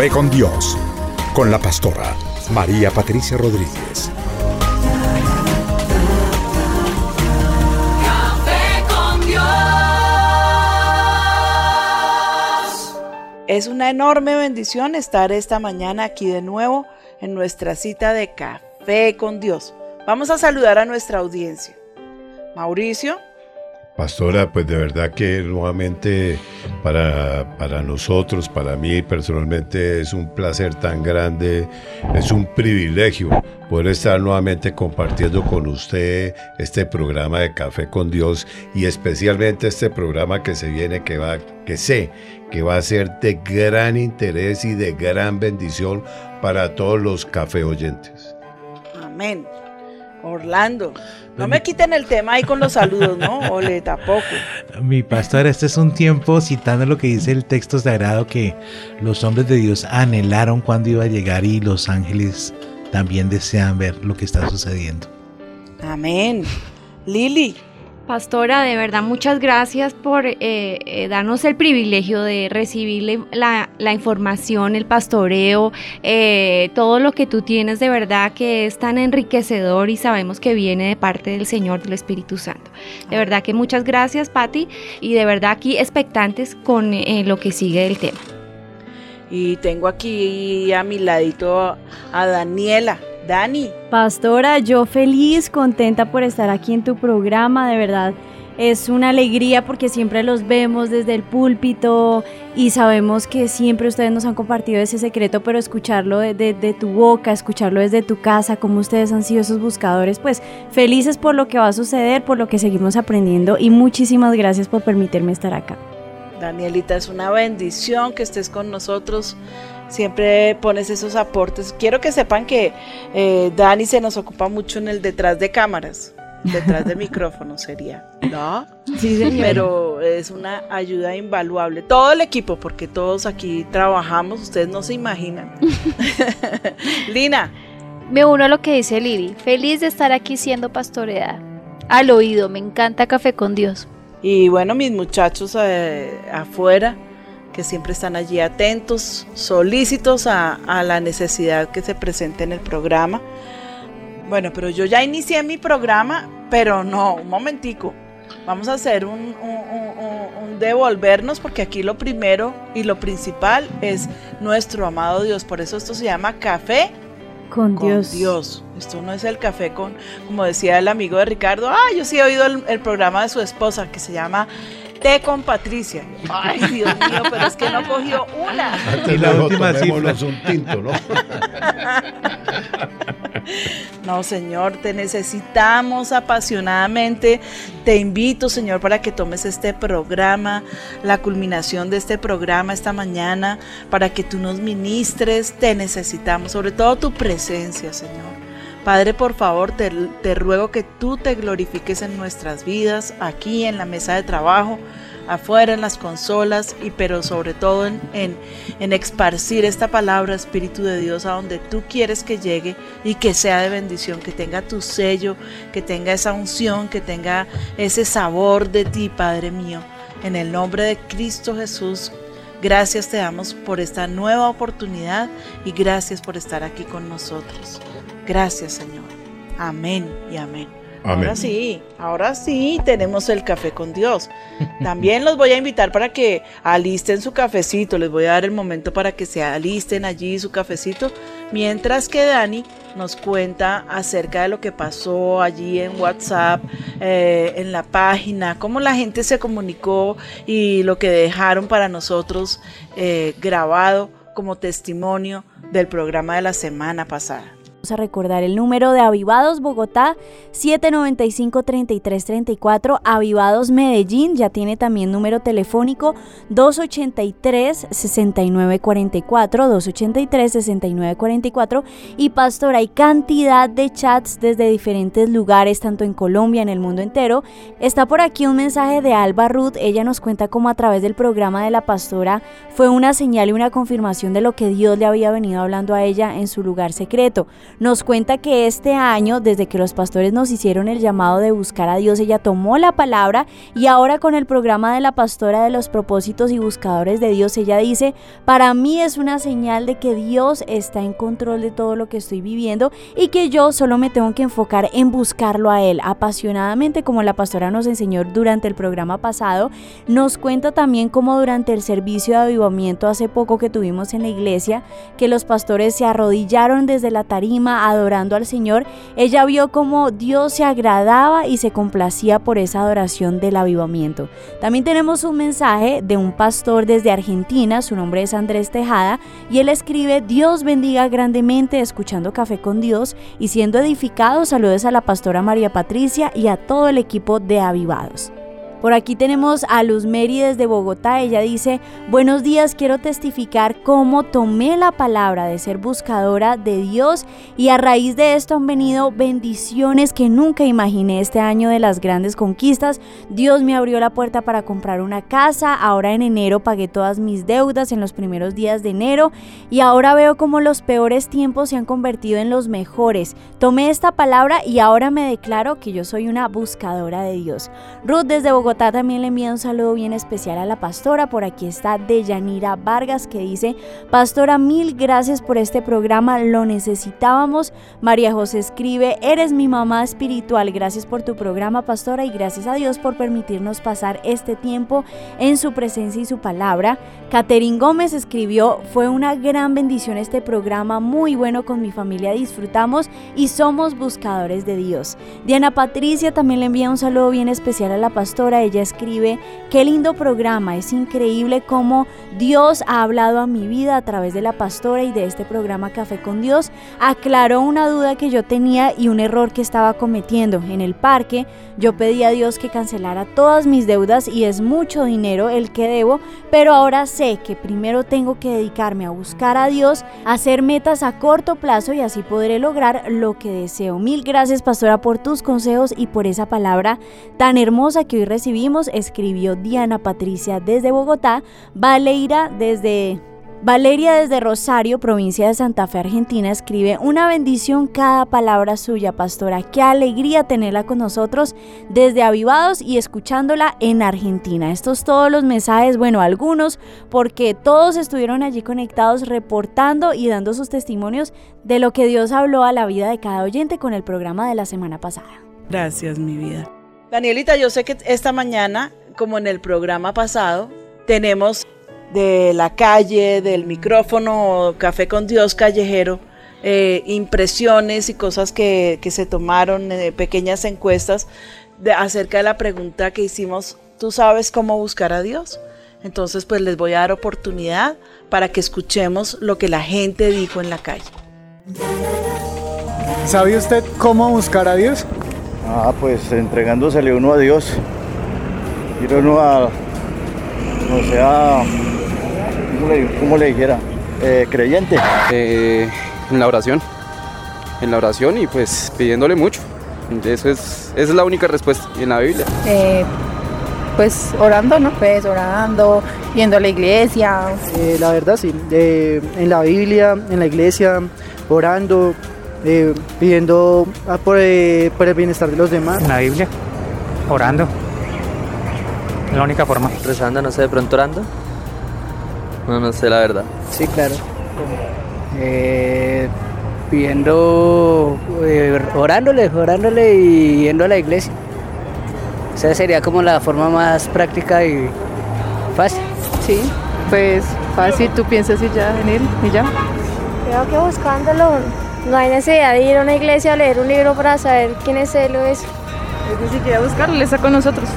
Café con Dios, con la pastora María Patricia Rodríguez. Es una enorme bendición estar esta mañana aquí de nuevo en nuestra cita de Café con Dios. Vamos a saludar a nuestra audiencia. Mauricio, Pastora, pues de verdad que nuevamente para, para nosotros, para mí personalmente es un placer tan grande, es un privilegio poder estar nuevamente compartiendo con usted este programa de Café con Dios y especialmente este programa que se viene que va, que sé que va a ser de gran interés y de gran bendición para todos los café oyentes. amén. Orlando, no me quiten el tema ahí con los saludos, ¿no? Ole, tampoco. Mi pastor, este es un tiempo citando lo que dice el texto sagrado que los hombres de Dios anhelaron cuando iba a llegar y los ángeles también desean ver lo que está sucediendo. Amén. Lili, Pastora, de verdad, muchas gracias por eh, eh, darnos el privilegio de recibir la, la información, el pastoreo, eh, todo lo que tú tienes de verdad que es tan enriquecedor y sabemos que viene de parte del Señor, del Espíritu Santo. De verdad que muchas gracias, Patti, y de verdad aquí expectantes con lo que sigue del tema. y tengo aquí a mi ladito a Daniela. Dani, Pastora, yo feliz, contenta por estar aquí en tu programa, de verdad. Es una alegría porque siempre los vemos desde el púlpito y sabemos que siempre ustedes nos han compartido ese secreto, pero escucharlo de, de- de tu boca, escucharlo desde tu casa, como ustedes han sido esos buscadores, pues felices por lo que va a suceder, por lo que seguimos aprendiendo y muchísimas gracias por permitirme estar acá. Danielita, es una bendición que estés con nosotros. Siempre pones esos aportes. Quiero que sepan que eh, Dani se nos ocupa mucho en el detrás de cámaras, detrás de micrófono sería, ¿no? Sí, señor. Pero es una ayuda invaluable. Todo el equipo, porque todos aquí trabajamos, ustedes no se imaginan. Lina, Me uno a lo que dice Lili. Feliz de estar aquí siendo pastoreada. Al oído, me encanta Café con Dios. Y bueno, mis muchachos eh, afuera, que siempre están allí atentos, solícitos a, a la necesidad que se presente en el programa. Bueno, pero yo ya inicié mi programa, pero no, un momentico. Vamos a hacer un, un- un- un- un devolvernos porque aquí lo primero y lo principal es nuestro amado Dios. Por eso esto se llama café Con, con Dios. Dios. Esto no es el café con, como decía el amigo de Ricardo, ah, yo sí he oído el, el programa de su esposa que se llama Té con Patricia. Ay, Dios mío, pero es que no cogió una. Antes Y la última tomémonos un tinto, ¿no? No, Señor, te necesitamos apasionadamente. Te invito, Señor, para que tomes este programa, la culminación de este programa esta mañana, para que tú nos ministres. Te necesitamos, sobre todo tu presencia, Señor. Padre, por favor, te, ruego que tú te glorifiques en nuestras vidas, aquí en la mesa de trabajo. afuera en las consolas y pero sobre todo en, en, en esparcir esta palabra Espíritu de Dios a donde tú quieres que llegue y que sea de bendición, que tenga tu sello, que tenga esa unción, que tenga ese sabor de ti, Padre mío. En el nombre de Cristo Jesús, gracias te damos por esta nueva oportunidad y gracias por estar aquí con nosotros. Gracias, Señor. Amén y amén. Amén. Ahora sí, ahora sí tenemos el café con Dios. También los voy a invitar para que alisten su cafecito. Les voy a dar el momento para que se alisten allí su cafecito. Mientras que Dani nos cuenta acerca de lo que pasó allí en WhatsApp, eh, en la página, cómo la gente se comunicó y lo que dejaron para nosotros eh, grabado como testimonio del programa de la semana pasada. Vamos a recordar el número de Avivados Bogotá 795-3334. Avivados Medellín ya tiene también número telefónico 283-6944. 283-6944. Y Pastor, hay cantidad de chats desde diferentes lugares, tanto en Colombia, en el mundo entero. Está por aquí un mensaje de Alba Ruth. Ella nos cuenta cómo a través del programa de la pastora fue una señal y una confirmación de lo que Dios le había venido hablando a ella en su lugar secreto. Nos cuenta que este año, desde que los pastores nos hicieron el llamado de buscar a Dios, ella tomó la palabra y ahora con el programa de la pastora de los propósitos y buscadores de Dios, ella dice, para mí es una señal de que Dios está en control de todo lo que estoy viviendo y que yo solo me tengo que enfocar en buscarlo a Él apasionadamente, como la pastora nos enseñó durante el programa pasado. Nos cuenta también como durante el servicio de avivamiento hace poco que tuvimos en la iglesia, que los pastores se arrodillaron desde la tarima adorando al Señor, ella vio como Dios se agradaba y se complacía por esa adoración del avivamiento. También tenemos un mensaje de un pastor desde Argentina, su nombre es Andrés Tejada, y él escribe, Dios bendiga grandemente escuchando Café con Dios y siendo edificado, saludos a la pastora María Patricia y a todo el equipo de Avivados. Por aquí tenemos a Luz Mary desde Bogotá. Ella dice, buenos días, quiero testificar cómo tomé la palabra de ser buscadora de Dios y a raíz de esto han venido bendiciones que nunca imaginé este año de las grandes conquistas. Dios me abrió la puerta para comprar una casa. Ahora en enero pagué todas mis deudas en los primeros días de enero y ahora veo como los peores tiempos se han convertido en los mejores. Tomé esta palabra y ahora me declaro que yo soy una buscadora de Dios. Ruth desde Bogotá también le envía un saludo bien especial a la pastora. Por aquí está Deyanira Vargas que dice, Pastora, mil gracias por este programa, lo necesitábamos. María José escribe, eres mi mamá espiritual, gracias por tu programa, pastora, y gracias a Dios por permitirnos pasar este tiempo en su presencia y su palabra. Caterín Gómez escribió, fue una gran bendición este programa, muy bueno con mi familia, disfrutamos y somos buscadores de Dios. Diana Patricia también le envía un saludo bien especial a la pastora, ella escribe, qué lindo programa, es increíble cómo Dios ha hablado a mi vida a través de la pastora y de este programa Café con Dios, aclaró una duda que yo tenía y un error que estaba cometiendo. En el parque yo pedí a Dios que cancelara todas mis deudas y es mucho dinero el que debo, pero ahora sé que primero tengo que dedicarme a buscar a Dios, hacer metas a corto plazo y así podré lograr lo que deseo. Mil gracias pastora por tus consejos y por esa palabra tan hermosa que hoy recibimos, escribió Diana Patricia desde Bogotá, Valeira desde Valeria desde Rosario, provincia de Santa Fe, Argentina, escribe una bendición cada palabra suya, pastora. Qué alegría tenerla con nosotros desde Avivados y escuchándola en Argentina. Estos todos los mensajes, bueno, algunos, porque todos estuvieron allí conectados reportando y dando sus testimonios de lo que Dios habló a la vida de cada oyente con el programa de la semana pasada. Gracias, mi vida. Danielita, yo sé que esta mañana, como en el programa pasado, tenemos de la calle, del micrófono, Café con Dios callejero, eh, impresiones y cosas que, que se tomaron, eh, pequeñas encuestas de, acerca de la pregunta que hicimos, ¿tú sabes cómo buscar a Dios? Entonces, pues les voy a dar oportunidad para que escuchemos lo que la gente dijo en la calle. ¿Sabe usted cómo buscar a Dios? Ah, pues entregándosele uno a Dios. Ir uno a, o sea, ¿cómo le, cómo le dijera? Eh, creyente. Eh, en la oración. En la oración y pues pidiéndole mucho. Eso es, esa es la única respuesta en la Biblia. Eh, pues orando, ¿no? Pues orando, yendo a la iglesia. Eh, la verdad sí, eh, en la Biblia, en la iglesia, orando, eh, pidiendo ah, por, eh, por el bienestar de los demás. En la Biblia, orando. Es la única forma. Rezando, no sé, de pronto orando. No, no sé la verdad. Sí, claro. Eh, pidiendo, eh, orándole, orándole y yendo a la iglesia. Esa sería como la forma más práctica y fácil. Sí, pues fácil, tú piensas y ya en él y ya. Creo que buscándolo no hay necesidad de ir a una iglesia a leer un libro para saber quién es él o eso. Es ni siquiera buscarlo, él está con nosotros.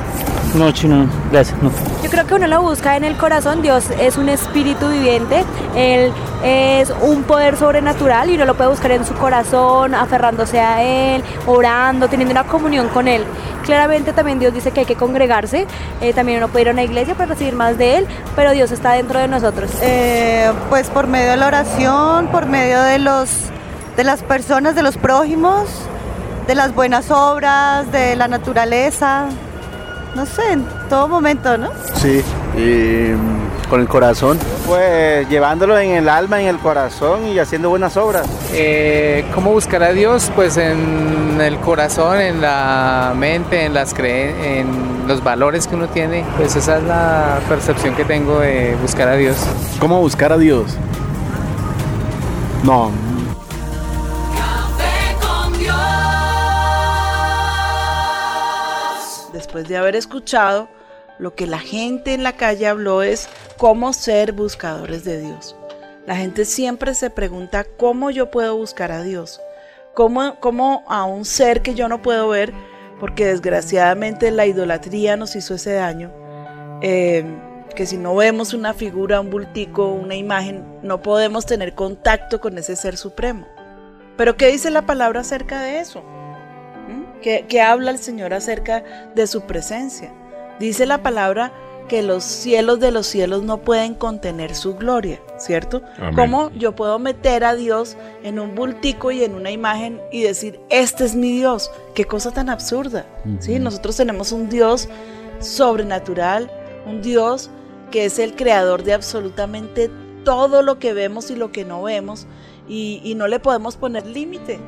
No, chino, gracias. No. Yo creo que uno lo busca en el corazón. Dios es un espíritu viviente. Él es un poder sobrenatural y uno lo puede buscar en su corazón, aferrándose a Él, orando, teniendo una comunión con Él. Claramente también Dios dice que hay que congregarse. eh, también uno puede ir a una iglesia para recibir más de Él, pero Dios está dentro de nosotros. Eh, pues por medio de la oración, por medio de los de las personas, de los prójimos, de las buenas obras, de la naturaleza, no sé, en todo momento, ¿no? Sí, y mm, con el corazón. Pues llevándolo en el alma, en el corazón y haciendo buenas obras. Eh, ¿Cómo buscar a Dios? Pues en el corazón, en la mente, en las cre en los valores que uno tiene. Pues esa es la percepción que tengo de buscar a Dios. ¿Cómo buscar a Dios? No, Después de haber escuchado, lo que la gente en la calle habló es cómo ser buscadores de Dios. La gente siempre se pregunta cómo yo puedo buscar a Dios, cómo, cómo a un ser que yo no puedo ver, porque desgraciadamente la idolatría nos hizo ese daño, eh, que si no vemos una figura, un bultico, una imagen, no podemos tener contacto con ese ser supremo. Pero ¿qué dice la palabra acerca de eso? ¿Qué, qué habla el Señor acerca de su presencia? Dice la palabra que los cielos de los cielos no pueden contener su gloria, ¿cierto? Amén. ¿Cómo yo puedo meter a Dios en un bultico y en una imagen y decir, este es mi Dios? Qué cosa tan absurda, ¿sí? Nosotros tenemos un Dios sobrenatural, un Dios que es el creador de absolutamente todo lo que vemos y lo que no vemos y, y no le podemos poner límite.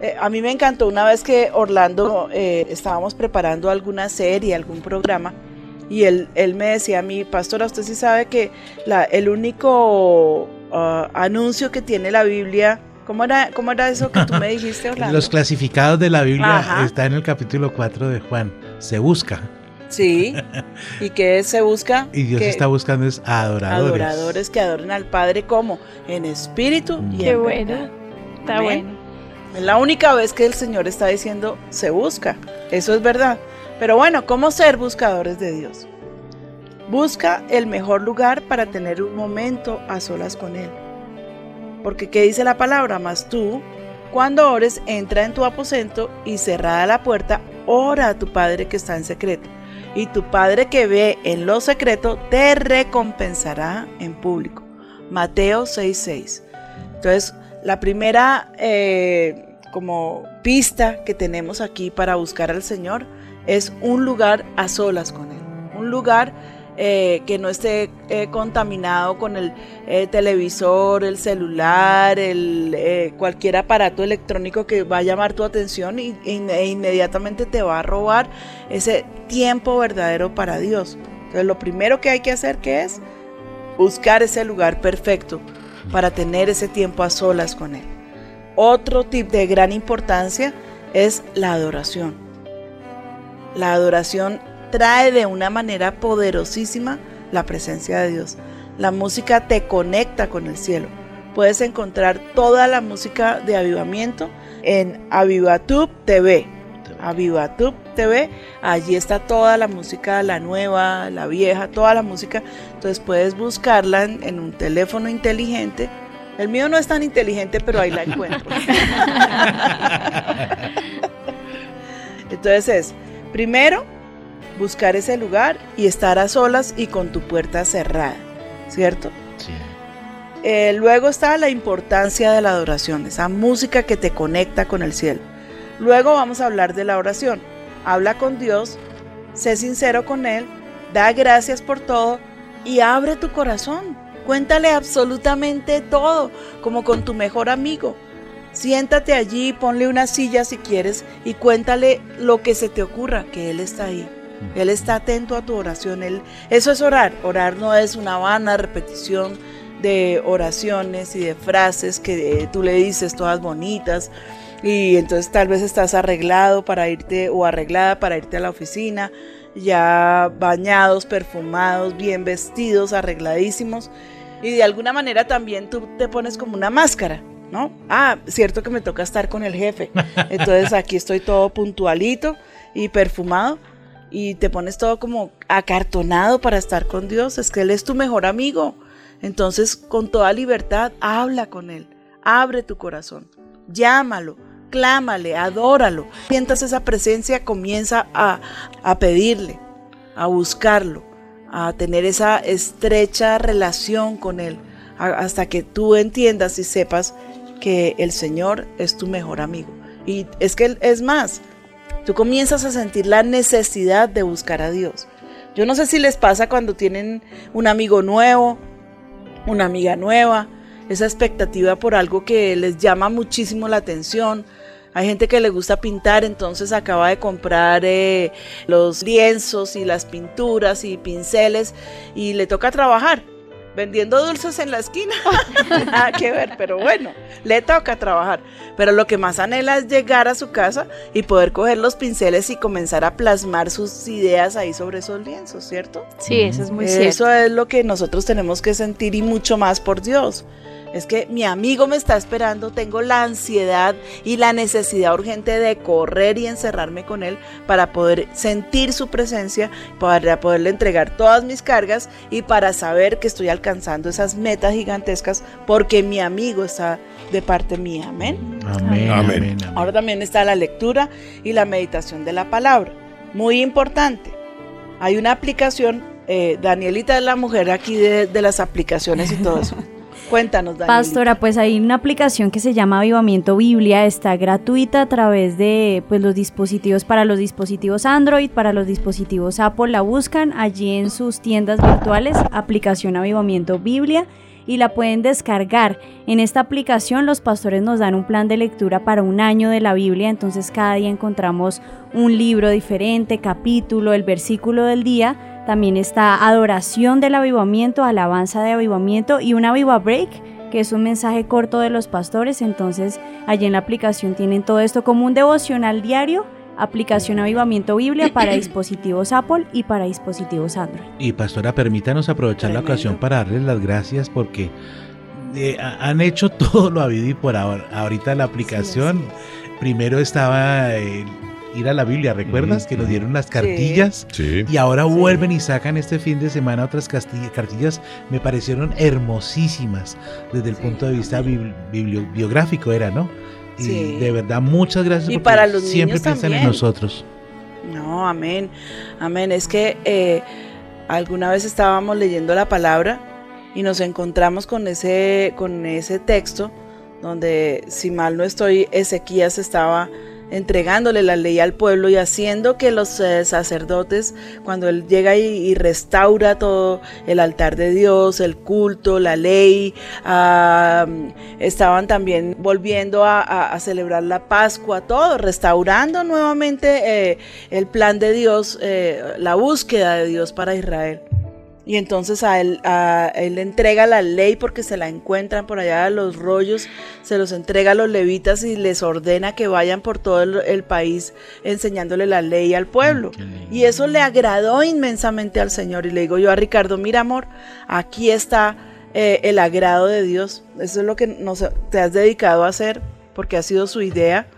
Eh, a mí me encantó una vez que Orlando eh, estábamos preparando alguna serie, algún programa, y él, él me decía a mí, pastora, usted sí sabe que la, el único ah, anuncio que tiene la Biblia, ¿cómo era, ¿cómo era eso que tú me dijiste, Orlando? Los clasificados de la Biblia Ajá. está en el capítulo 4 de Juan. Se busca. Sí, y que se busca Y Dios que está buscando es adoradores. adoradores que adoren al Padre como en espíritu y Qué en bueno. verdad. Está Amén. bueno. Es la única vez que el Señor está diciendo se busca. Eso es verdad. Pero bueno, ¿cómo ser buscadores de Dios? Busca el mejor lugar para tener un momento a solas con Él. Porque ¿qué dice la palabra? Más tú, cuando ores, entra en tu aposento y cerrada la puerta, ora a tu Padre que está en secreto. Y tu Padre que ve en lo secreto te recompensará en público. Mateo 6:6. Entonces, la primera eh, como pista que tenemos aquí para buscar al Señor es un lugar a solas con Él. Un lugar eh, que no esté eh, contaminado con el eh, televisor, el celular, el, cualquier aparato electrónico que va a llamar tu atención e inmediatamente te va a robar ese tiempo verdadero para Dios. Entonces lo primero que hay que hacer que es buscar ese lugar perfecto para tener ese tiempo a solas con Él. Otro tip de gran importancia es la adoración. La adoración trae de una manera poderosísima la presencia de Dios. La música te conecta con el cielo. Puedes encontrar toda la música de avivamiento en Avivatub TV. Avivatub TV, allí está toda la música, la nueva, la vieja, toda la música. Entonces puedes buscarla en, en un teléfono inteligente. El mío no es tan inteligente, pero ahí la encuentro. Entonces es, primero, buscar ese lugar y estar a solas y con tu puerta cerrada, ¿cierto? Eh, luego está la importancia de la adoración, esa música que te conecta con el cielo. Luego vamos a hablar de la oración. Habla con Dios sé sincero con Él, da gracias por todo y abre tu corazón. Cuéntale absolutamente todo, como con tu mejor amigo. Siéntate allí, ponle una silla si quieres y cuéntale lo que se te ocurra, que Él está ahí. Él está atento a tu oración. Él, eso es orar. Orar no es una vana repetición de oraciones y de frases que eh, tú le dices todas bonitas y entonces tal vez estás arreglado para irte o arreglada para irte a la oficina, ya bañados, perfumados, bien vestidos, arregladísimos y de alguna manera también tú te pones como una máscara. ¿No? Ah, cierto que me toca estar con el jefe. Entonces aquí estoy todo puntualito y perfumado y te pones todo como acartonado para estar con Dios. Es que Él es tu mejor amigo. Entonces, con toda libertad, habla con Él. Abre tu corazón. Llámalo. Clámale, adóralo. Sientas esa presencia, comienza a, a pedirle, a buscarlo, a tener esa estrecha relación con Él, hasta que tú entiendas y sepas que el Señor es tu mejor amigo. Y es que es más, tú comienzas a sentir la necesidad de buscar a Dios. Yo no sé si les pasa cuando tienen un amigo nuevo, una amiga nueva, esa expectativa por algo que les llama muchísimo la atención. Hay gente que le gusta pintar, entonces acaba de comprar eh, los lienzos y las pinturas y pinceles y le toca trabajar vendiendo dulces en la esquina. Nada que ver, pero bueno, le toca trabajar. Pero lo que más anhela es llegar a su casa y poder coger los pinceles y comenzar a plasmar sus ideas ahí sobre esos lienzos, ¿cierto? Sí, eso es muy Eso cierto. es lo que nosotros tenemos que sentir y mucho más por Dios. Es que mi amigo me está esperando, tengo la ansiedad y la necesidad urgente de correr y encerrarme con él para poder sentir su presencia, para poderle entregar todas mis cargas y para saber que estoy alcanzando esas metas gigantescas porque mi amigo está de parte mía. Amén. Amén, Amén. Ahora también está la lectura y la meditación de la palabra. Muy importante. Hay una aplicación, eh, Danielita es la mujer aquí de, de las aplicaciones y todo eso. Cuéntanos, Danielita. Pastora, pues hay una aplicación que se llama Avivamiento Biblia, está gratuita a través de pues, los dispositivos para los dispositivos Android, para los dispositivos Apple, la buscan allí en sus tiendas virtuales, aplicación Avivamiento Biblia y la pueden descargar. En esta aplicación los pastores nos dan un plan de lectura para un año de la Biblia, entonces cada día encontramos un libro diferente, capítulo, el versículo del día. También está adoración del avivamiento, alabanza de avivamiento y una viva break, que es un mensaje corto de los pastores. Entonces allí en la aplicación tienen todo esto como un devocional diario, aplicación Avivamiento Biblia para dispositivos Apple y para dispositivos Android. Y pastora, permítanos aprovechar la ocasión para darles las gracias porque eh, ha- han hecho todo lo habido y por ahora. Ahorita la aplicación, primero estaba eh, ir a la Biblia, ¿recuerdas? Que nos dieron las cartillas Sí. y ahora vuelven y sacan este fin de semana otras cartillas. Me parecieron hermosísimas desde el punto de vista bibli- biblio- biográfico, era, ¿no? Y Sí. de verdad, muchas gracias Y porque para los siempre niños piensan en también. nosotros. No, amén. Amén. Es que eh, alguna vez estábamos leyendo la palabra y nos encontramos con ese, con ese texto donde, si mal no estoy, Ezequías estaba entregándole la ley al pueblo y haciendo que los eh, sacerdotes, cuando él llega y, restaura todo el altar de Dios, el culto, la ley, estaban también volviendo a celebrar la Pascua, todo, restaurando nuevamente eh, el plan de Dios, eh, la búsqueda de Dios para Israel. Y entonces a él, a él le entrega la ley porque se la encuentran por allá los rollos, se los entrega a los levitas y les ordena que vayan por todo el, el país enseñándole la ley al pueblo. Y eso le agradó inmensamente al Señor. Y le digo yo a Ricardo, mira amor, aquí está eh, el agrado de Dios. Eso es lo que nos, te has dedicado a hacer porque ha sido su idea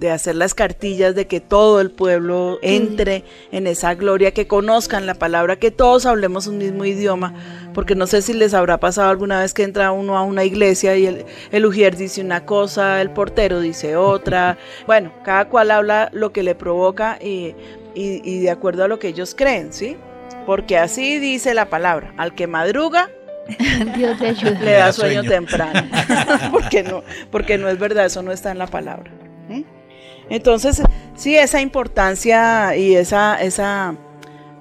de hacer las cartillas, de que todo el pueblo entre en esa gloria, que conozcan la palabra, que todos hablemos un mismo idioma, porque no sé si les habrá pasado alguna vez que entra uno a una iglesia y el, el ujier dice una cosa, el portero dice otra, bueno, cada cual habla lo que le provoca y, y- y de acuerdo a lo que ellos creen, ¿sí? Porque así dice la palabra, al que madruga, Dios te ayude. le da sueño temprano. porque, no, porque no es verdad, eso no está en la palabra. Entonces, sí, esa importancia y esa, esa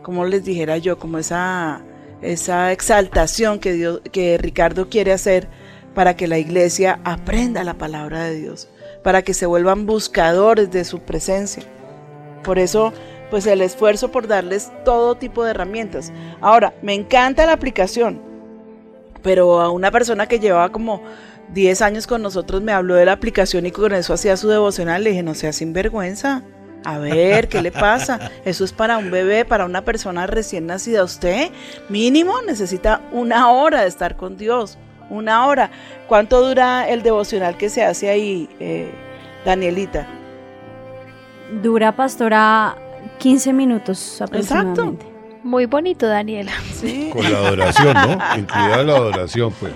como les dijera yo, como esa, esa exaltación que, que Ricardo quiere hacer para que la iglesia aprenda la palabra de Dios, para que se vuelvan buscadores de su presencia. Por eso, pues el esfuerzo por darles todo tipo de herramientas. Ahora, me encanta la aplicación, pero a una persona que llevaba como 10 años con nosotros me habló de la aplicación y con eso hacía su devocional, le dije, no sea sinvergüenza. A ver, ¿qué le pasa? Eso es para un bebé, para una persona recién nacida. Usted mínimo necesita una hora de estar con Dios. Una hora. ¿Cuánto dura el devocional que se hace ahí, eh, Danielita? Dura, pastora, 15 minutos aproximadamente. Muy bonito, Daniela. Sí. Con la adoración, ¿no? Incluida la adoración, pues.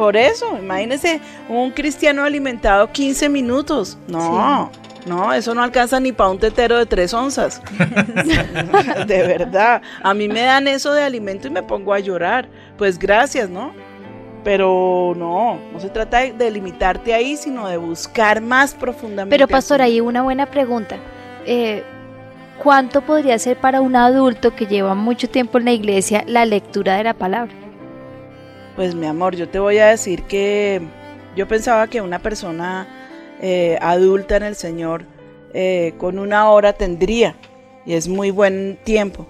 Por eso, imagínese un cristiano alimentado 15 minutos. No, no, eso no alcanza ni para un tetero de tres onzas. de verdad. A mí me dan eso de alimento y me pongo a llorar. Pues gracias, ¿no? Pero no, no se trata de, limitarte ahí, sino de buscar más profundamente. Pero pastor, ahí una buena pregunta. Eh, ¿Cuánto podría ser para un adulto que lleva mucho tiempo en la iglesia la lectura de la palabra? Pues mi amor, yo te voy a decir que yo pensaba que una persona eh, adulta en el Señor eh, con una hora tendría y es muy buen tiempo.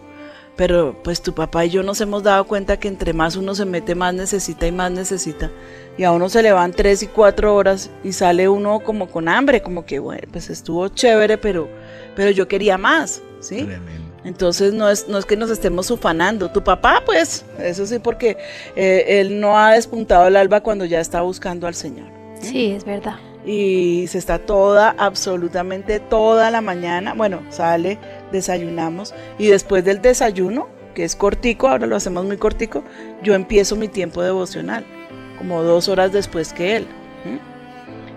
Pero pues tu papá y yo nos hemos dado cuenta que entre más uno se mete, más necesita y más necesita. Y a uno se le van tres y cuatro horas y sale uno como con hambre, como que bueno, pues estuvo chévere, pero, pero yo quería más, ¿sí? Entonces no es, no es que nos estemos ufanando. Tu papá, pues, eso sí, porque eh, él no ha despuntado el alba cuando ya está buscando al Señor. Sí, es verdad. Y se está toda, absolutamente toda la mañana. Bueno, sale, desayunamos. Y después del desayuno, que es cortico, ahora lo hacemos muy cortico, yo empiezo mi tiempo devocional, como dos horas después que él.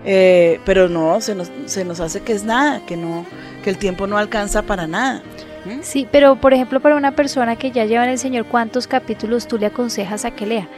Eh, pero no, se nos, se nos hace que es nada, que no, que el tiempo no alcanza para nada. Sí, pero por ejemplo, para una persona que ya lleva en el Señor, ¿cuántos capítulos tú le aconsejas a que lea?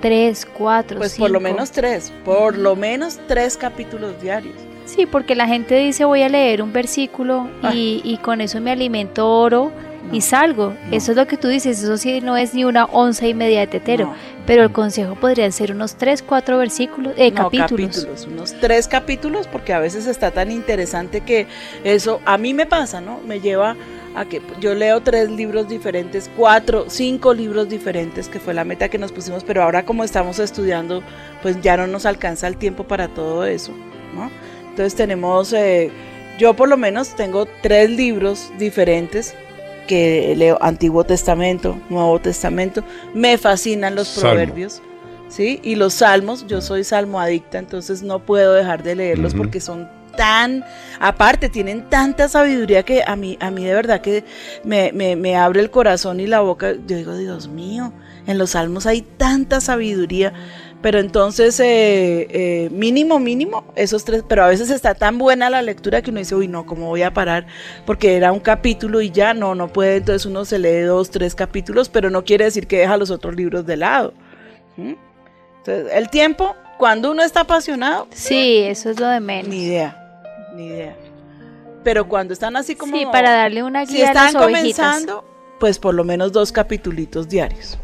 Tres, cuatro, Pues por lo menos tres, por lo menos tres capítulos diarios. Sí, porque la gente dice voy a leer un versículo y, y con eso me alimento oro y salgo. Eso es lo que tú dices, eso sí no es ni una once y media de tetero, No. pero el consejo podrían ser unos tres, cuatro versículos, eh, No, capítulos. unos tres capítulos, porque a veces está tan interesante que eso a mí me pasa, ¿no? Me lleva a que yo leo tres libros diferentes, cuatro, cinco libros diferentes, que fue la meta que nos pusimos, pero ahora como estamos estudiando, pues ya no nos alcanza el tiempo para todo eso, ¿no? Entonces tenemos, eh, yo por lo menos tengo tres libros diferentes que leo Antiguo Testamento, Nuevo Testamento, me fascinan los Salmo. proverbios. ¿sí? Y los salmos, yo soy salmo adicta, entonces no puedo dejar de leerlos Ujú. porque son tan, aparte, tienen tanta sabiduría que a mí, a mí de verdad que me, me- me abre el corazón y la boca. Yo digo, Dios mío, en los salmos hay tanta sabiduría. Pero entonces, eh, eh, mínimo, mínimo, esos tres, pero a veces está tan buena la lectura que uno dice, uy, no, ¿cómo voy a parar? Porque era un capítulo y ya, no, no puede, entonces uno se lee dos, tres capítulos, pero no quiere decir que deja los otros libros de lado. ¿Mm? Entonces, el tiempo, cuando uno está apasionado. Sí, eso es lo de menos. Ni idea, ni idea. Pero cuando están así como. Sí, para darle una Si guía a las están ovejitas. comenzando, pues por lo menos dos capitulitos diarios.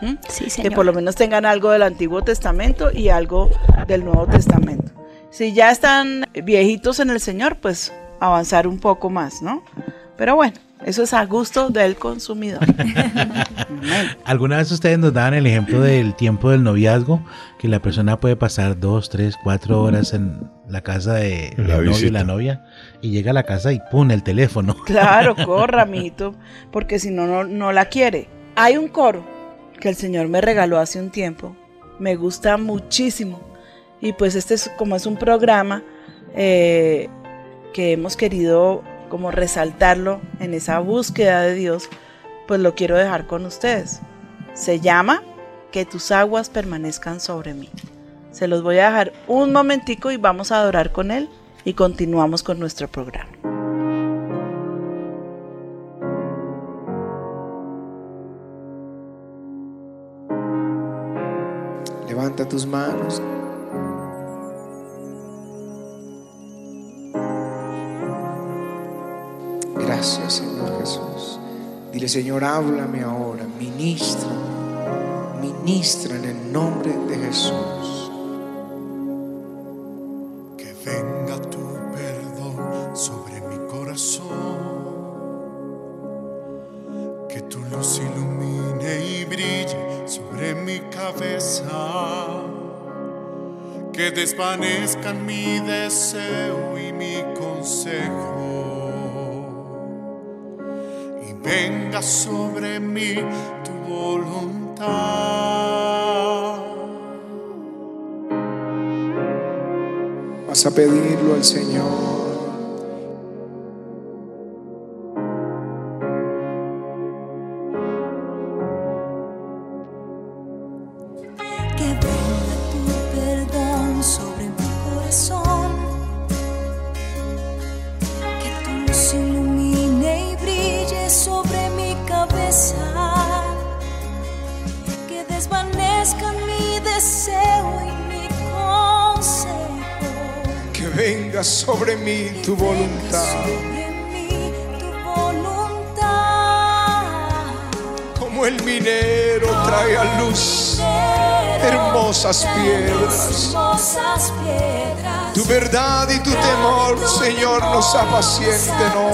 ¿Mm? Sí, Que señora. por lo menos tengan algo del Antiguo Testamento y algo del Nuevo Testamento. Si ya están viejitos en el Señor, pues avanzar un poco más, ¿no? Pero bueno, eso es a gusto del consumidor. ¿Alguna vez ustedes nos daban el ejemplo del tiempo del noviazgo? Que la persona puede pasar dos, tres, cuatro horas en la casa de La del novio y la novia y llega a la casa y pone el teléfono. Claro, corra, amiguito, porque si no, no, no la quiere. Hay un coro que el Señor me regaló hace un tiempo. Me gusta muchísimo. Y pues este es como es un programa eh, que hemos querido como resaltarlo en esa búsqueda de Dios, pues lo quiero dejar con ustedes. Se llama Que tus aguas permanezcan sobre mí. Se los voy a dejar un momentico y vamos a adorar con él y continuamos con nuestro programa. Levanta tus manos. Gracias, Señor Jesús. Dile, Señor, háblame ahora, ministra, ministra en el nombre de Jesús. Que tu luz ilumine y brille sobre mi cabeza. Que desvanezcan mi deseo y mi consejo. Y venga sobre mí tu voluntad. Vas a pedirlo al Señor. Señor, nos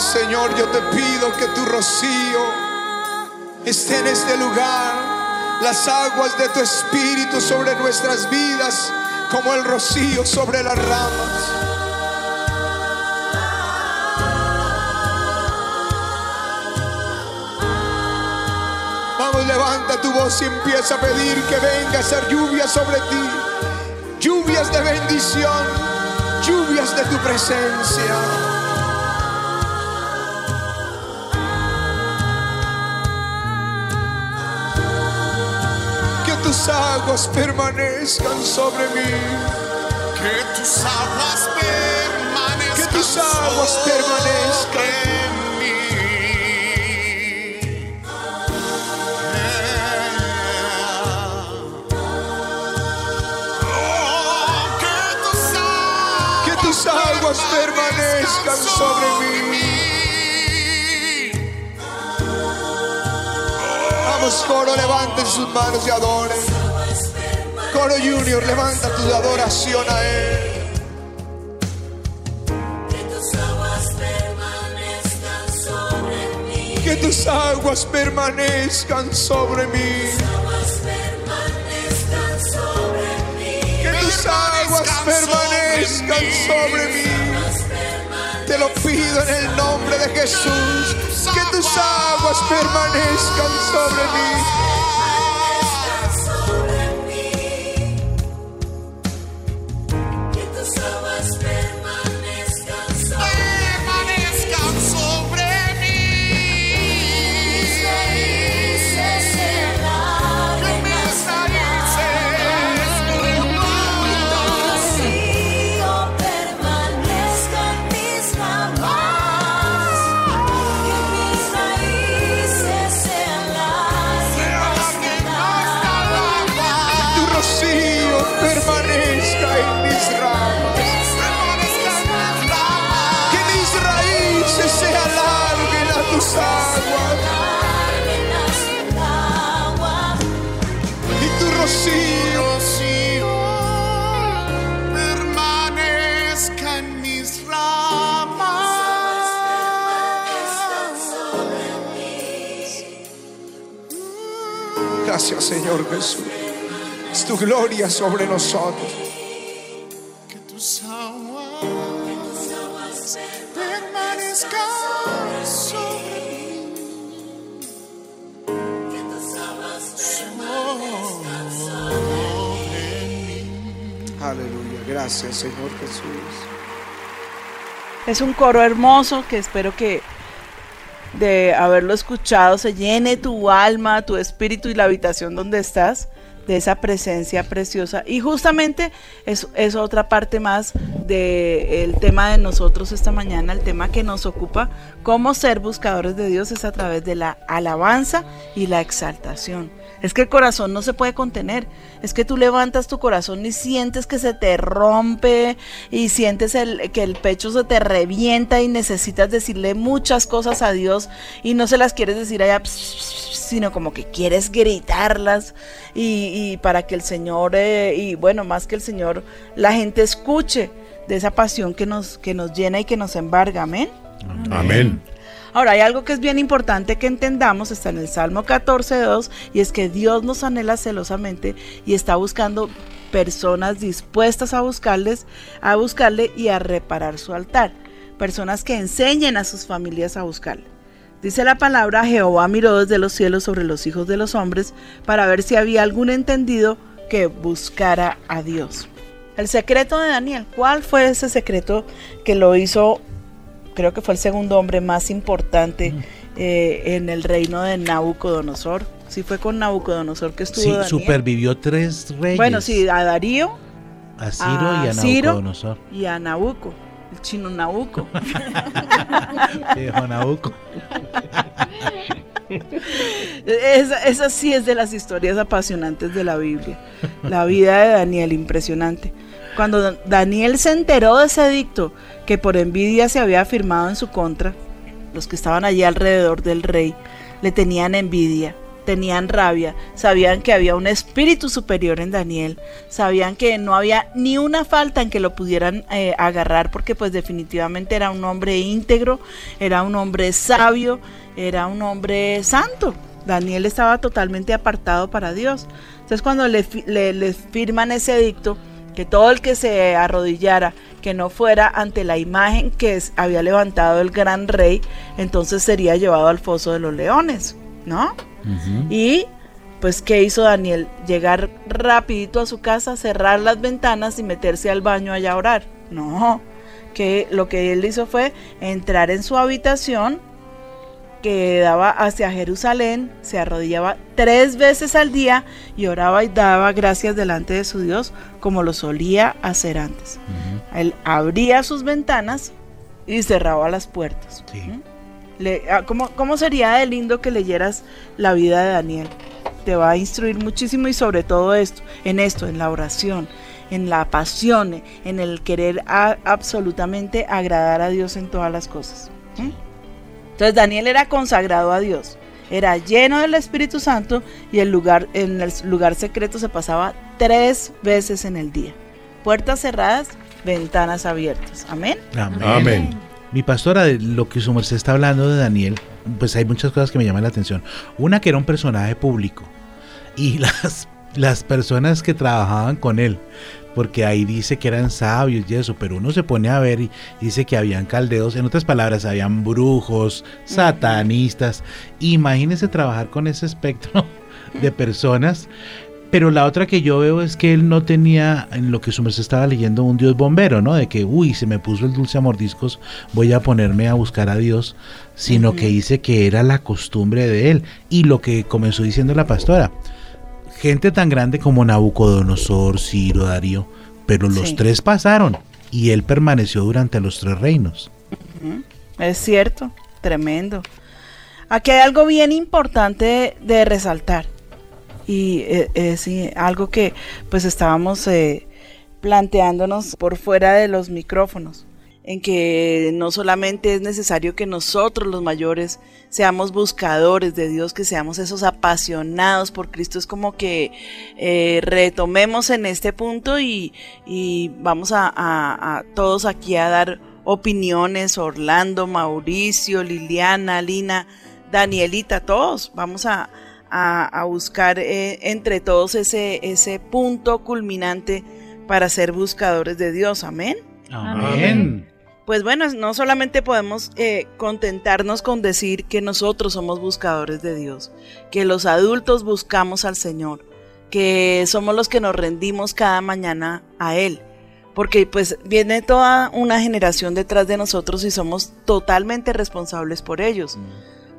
Señor, yo te pido que tu rocío esté en este lugar. Las aguas de tu espíritu sobre nuestras vidas, como el rocío sobre las ramas. Vamos, levanta tu voz y empieza a pedir que venga a hacer lluvia sobre ti. Lluvias de bendición, lluvias de tu presencia. Aguas permanezcan sobre mí. Que tus aguas permanezcan. Que tus aguas permanezcan. en mí. Que tus Que tus aguas permanezcan sobre mí. Vamos, coro, levanten sus manos y adoren. Coro Junior, levanta tu adoración a Él. Que tus aguas permanezcan sobre mí. Que tus aguas permanezcan sobre mí. aguas permanezcan sobre mí. Que tus aguas permanezcan sobre mí. Te lo pido en el nombre de Jesús. Que tus aguas permanezcan sobre mí. Señor Jesús. Es tu gloria sobre nosotros. Que tus aguas permanezcan sobre mí. Que tus aguas permanezcan sobre mí. Aleluya. Gracias Señor Jesús. Es un coro hermoso que espero que de haberlo escuchado se llene tu alma, tu espíritu y la habitación donde estás de esa presencia preciosa. Y justamente es, es otra parte más del tema de nosotros esta mañana, el tema que nos ocupa, cómo ser buscadores de Dios es a través de la alabanza y la exaltación. Es que el corazón no se puede contener. Es que tú levantas tu corazón y sientes que se te rompe y sientes el, que el pecho se te revienta y necesitas decirle muchas cosas a Dios y no se las quieres decir allá, sino como que quieres gritarlas y, para que el Señor, eh, y bueno, más que el Señor, la gente escuche de esa pasión que nos, que nos llena y que nos embarga. Amén. Amén. Ahora, hay algo que es bien importante que entendamos, está en el Salmo 14, 2, y es que Dios nos anhela celosamente y está buscando personas dispuestas a buscarles, a buscarle y a reparar su altar. Personas que enseñen a sus familias a buscarle. Dice la palabra, Jehová miró desde los cielos sobre los hijos de los hombres para ver si había algún entendido que buscara a Dios. El secreto de Daniel, ¿cuál fue ese secreto que lo hizo creo que fue el segundo hombre más importante eh, en el reino de Nabucodonosor. Sí fue con Nabucodonosor que estuvo Sí, Daniel. supervivió tres reyes. Bueno, sí, a Darío, A Ciro y a Ciro Nabucodonosor. y a Nabuco, el chino Nabuco. Viejo Nabuco. esa, esa sí es de las historias apasionantes de la Biblia. La vida de Daniel, impresionante. Cuando Daniel se enteró de ese edicto que por envidia se había firmado en su contra, los que estaban allí alrededor del rey le tenían envidia, tenían rabia, sabían que había un espíritu superior en Daniel, sabían que no había ni una falta en que lo pudieran eh, agarrar porque pues definitivamente era un hombre íntegro, era un hombre sabio, era un hombre santo. Daniel estaba totalmente apartado para Dios. Entonces cuando le, le- le firman ese edicto, que todo el que se arrodillara, que no fuera ante la imagen que había levantado el gran rey, entonces sería llevado al foso de los leones, ¿no? Y pues ¿qué hizo Daniel? Llegar rapidito a su casa, cerrar las ventanas y meterse al baño allá a orar. No, que lo que él hizo fue entrar en su habitación que daba hacia Jerusalén, se arrodillaba tres veces al día y oraba y daba gracias delante de su Dios como lo solía hacer antes. Él abría sus ventanas y cerraba las puertas. ¿Mm? Le- ah, ¿cómo, ¿Cómo sería de lindo que leyeras la vida de Daniel? Te va a instruir muchísimo y sobre todo esto, en esto, en la oración, en la pasión, en el querer a- absolutamente agradar a Dios en todas las cosas. ¿Mm? Entonces Daniel era consagrado a Dios, era lleno del Espíritu Santo y el lugar, en el lugar secreto se pasaba tres veces en el día. Puertas cerradas, ventanas abiertas. Amén. Amén. Amén. Mi pastora, de lo que su merced está hablando de Daniel, pues hay muchas cosas que me llaman la atención. Una que era un personaje público y las, las personas que trabajaban con él, porque ahí dice que eran sabios y eso, pero uno se pone a ver y dice que habían caldeos, en otras palabras, habían brujos, satanistas. Imagínese trabajar con ese espectro de personas. Pero la otra que yo veo es que él no tenía, en lo que su merced estaba leyendo, un Dios bombero, ¿no? De que, uy, se me puso el dulce a mordiscos, voy a ponerme a buscar a Dios, sino que dice que era la costumbre de él. Y lo que comenzó diciendo la pastora, gente tan grande como Nabucodonosor, Ciro, Darío, pero los Sí. tres pasaron y él permaneció durante los tres reinos. Es cierto, tremendo. Aquí hay algo bien importante de resaltar y eh, es eh, algo que pues estábamos eh, planteándonos por fuera de los micrófonos. En que no solamente es necesario que nosotros los mayores seamos buscadores de Dios, que seamos esos apasionados por Cristo, es como que eh, retomemos en este punto y, y vamos a, a- a todos aquí a dar opiniones, Orlando, Mauricio, Liliana, Lina, Danielita, todos, vamos a, a- a buscar eh, entre todos ese, ese punto culminante para ser buscadores de Dios, amén. Amén. Pues bueno, no solamente podemos eh, contentarnos con decir que nosotros somos buscadores de Dios, que los adultos buscamos al Señor, que somos los que nos rendimos cada mañana a Él, porque pues viene toda una generación detrás de nosotros y somos totalmente responsables por ellos.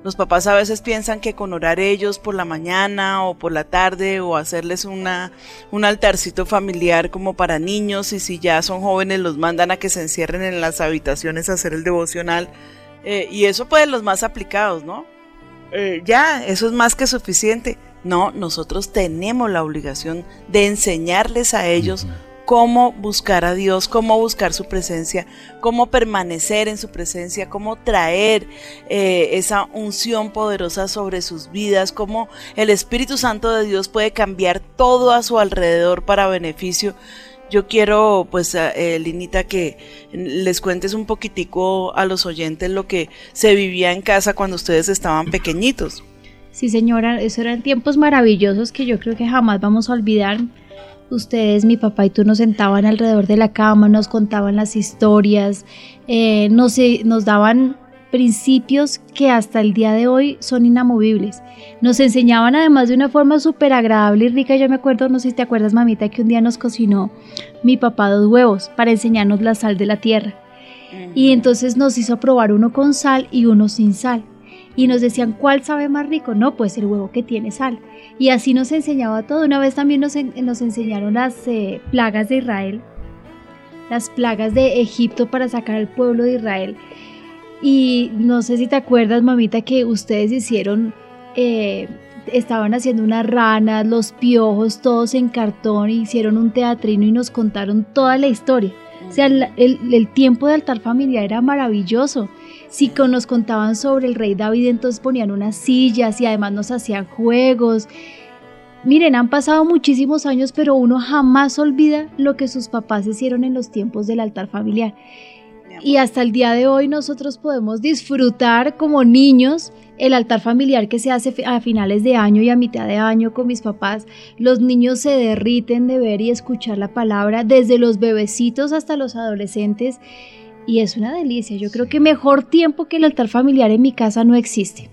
Los papás a veces piensan que con orar ellos por la mañana o por la tarde o hacerles una, un altarcito familiar como para niños y si ya son jóvenes los mandan a que se encierren en las habitaciones a hacer el devocional. Eh, y eso pues los más aplicados, ¿no? Eh, ya, eso es más que suficiente. No, nosotros tenemos la obligación de enseñarles a ellos cómo buscar a Dios, cómo buscar su presencia, cómo permanecer en su presencia, cómo traer eh, esa unción poderosa sobre sus vidas, cómo el Espíritu Santo de Dios puede cambiar todo a su alrededor para beneficio. Yo quiero, pues, eh, Linita, que les cuentes un poquitico a los oyentes lo que se vivía en casa cuando ustedes estaban pequeñitos. Sí, señora, eso eran tiempos maravillosos que yo creo que jamás vamos a olvidar. Ustedes, mi papá y tú nos sentaban alrededor de la cama, nos contaban las historias, eh, nos, eh, nos daban principios que hasta el día de hoy son inamovibles. Nos enseñaban además de una forma súper agradable y rica. Yo me acuerdo, no sé si te acuerdas, mamita, que un día nos cocinó mi papá dos huevos para enseñarnos la sal de la tierra. Y entonces nos hizo probar uno con sal y uno sin sal. Y nos decían, ¿cuál sabe más rico? No, pues el huevo que tiene sal. Y así nos enseñaba todo. Una vez también nos, en- nos enseñaron las eh, plagas de Israel, las plagas de Egipto para sacar al pueblo de Israel. Y no sé si te acuerdas, mamita, que ustedes hicieron, eh, estaban haciendo unas ranas, los piojos, todos en cartón, e hicieron un teatrino y nos contaron toda la historia. O sea, el, el- el tiempo de altar familiar era maravilloso. Si con- nos contaban sobre el rey David, entonces ponían unas sillas y además nos hacían juegos. Miren, han pasado muchísimos años, pero uno jamás olvida lo que sus papás hicieron en los tiempos del altar familiar. Y hasta el día de hoy nosotros podemos disfrutar como niños el altar familiar que se hace a finales de año y a mitad de año con mis papás. Los niños se derriten de ver y escuchar la palabra, desde los bebecitos hasta los adolescentes. Y es una delicia. Yo creo que mejor tiempo que el altar familiar en mi casa no existe.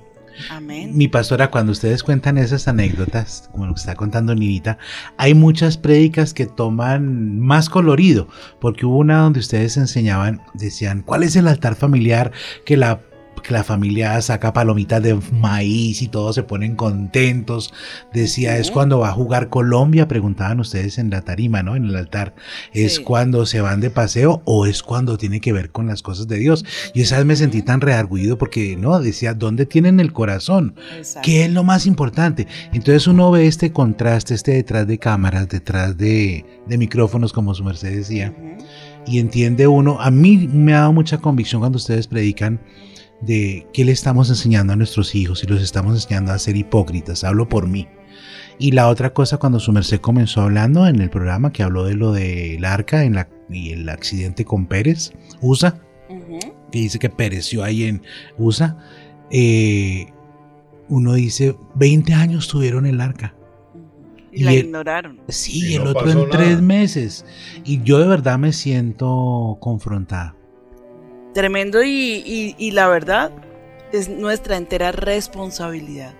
Amén. Mi pastora, cuando ustedes cuentan esas anécdotas, como lo que está contando Ninita, hay muchas prédicas que toman más colorido, porque hubo una donde ustedes enseñaban, decían, ¿cuál es el altar familiar que la que la familia saca palomitas de maíz y todos se ponen contentos. Decía, es cuando va a jugar Colombia, preguntaban ustedes en la tarima, ¿no? En el altar. ¿Es cuando se van de paseo o es cuando tiene que ver con las cosas de Dios? Y esa vez me sentí tan reargüido porque, no, decía, ¿dónde tienen el corazón? ¿Qué es lo más importante? Entonces uno ve este contraste, este detrás de cámaras, detrás de, de micrófonos, como su merced decía, y entiende uno, a mí me ha dado mucha convicción cuando ustedes predican de qué le estamos enseñando a nuestros hijos y los estamos enseñando a ser hipócritas, hablo por mí. Y la otra cosa, cuando su merced comenzó hablando en el programa que habló de lo del arca en la, y el accidente con Pérez, USA, que dice que pereció ahí en USA, eh, uno dice, 20 años tuvieron el arca. Y la el- ignoraron. Sí, Y el no otro en tres meses. Y yo de verdad me siento confrontada. Tremendo y, y- y la verdad es nuestra entera responsabilidad.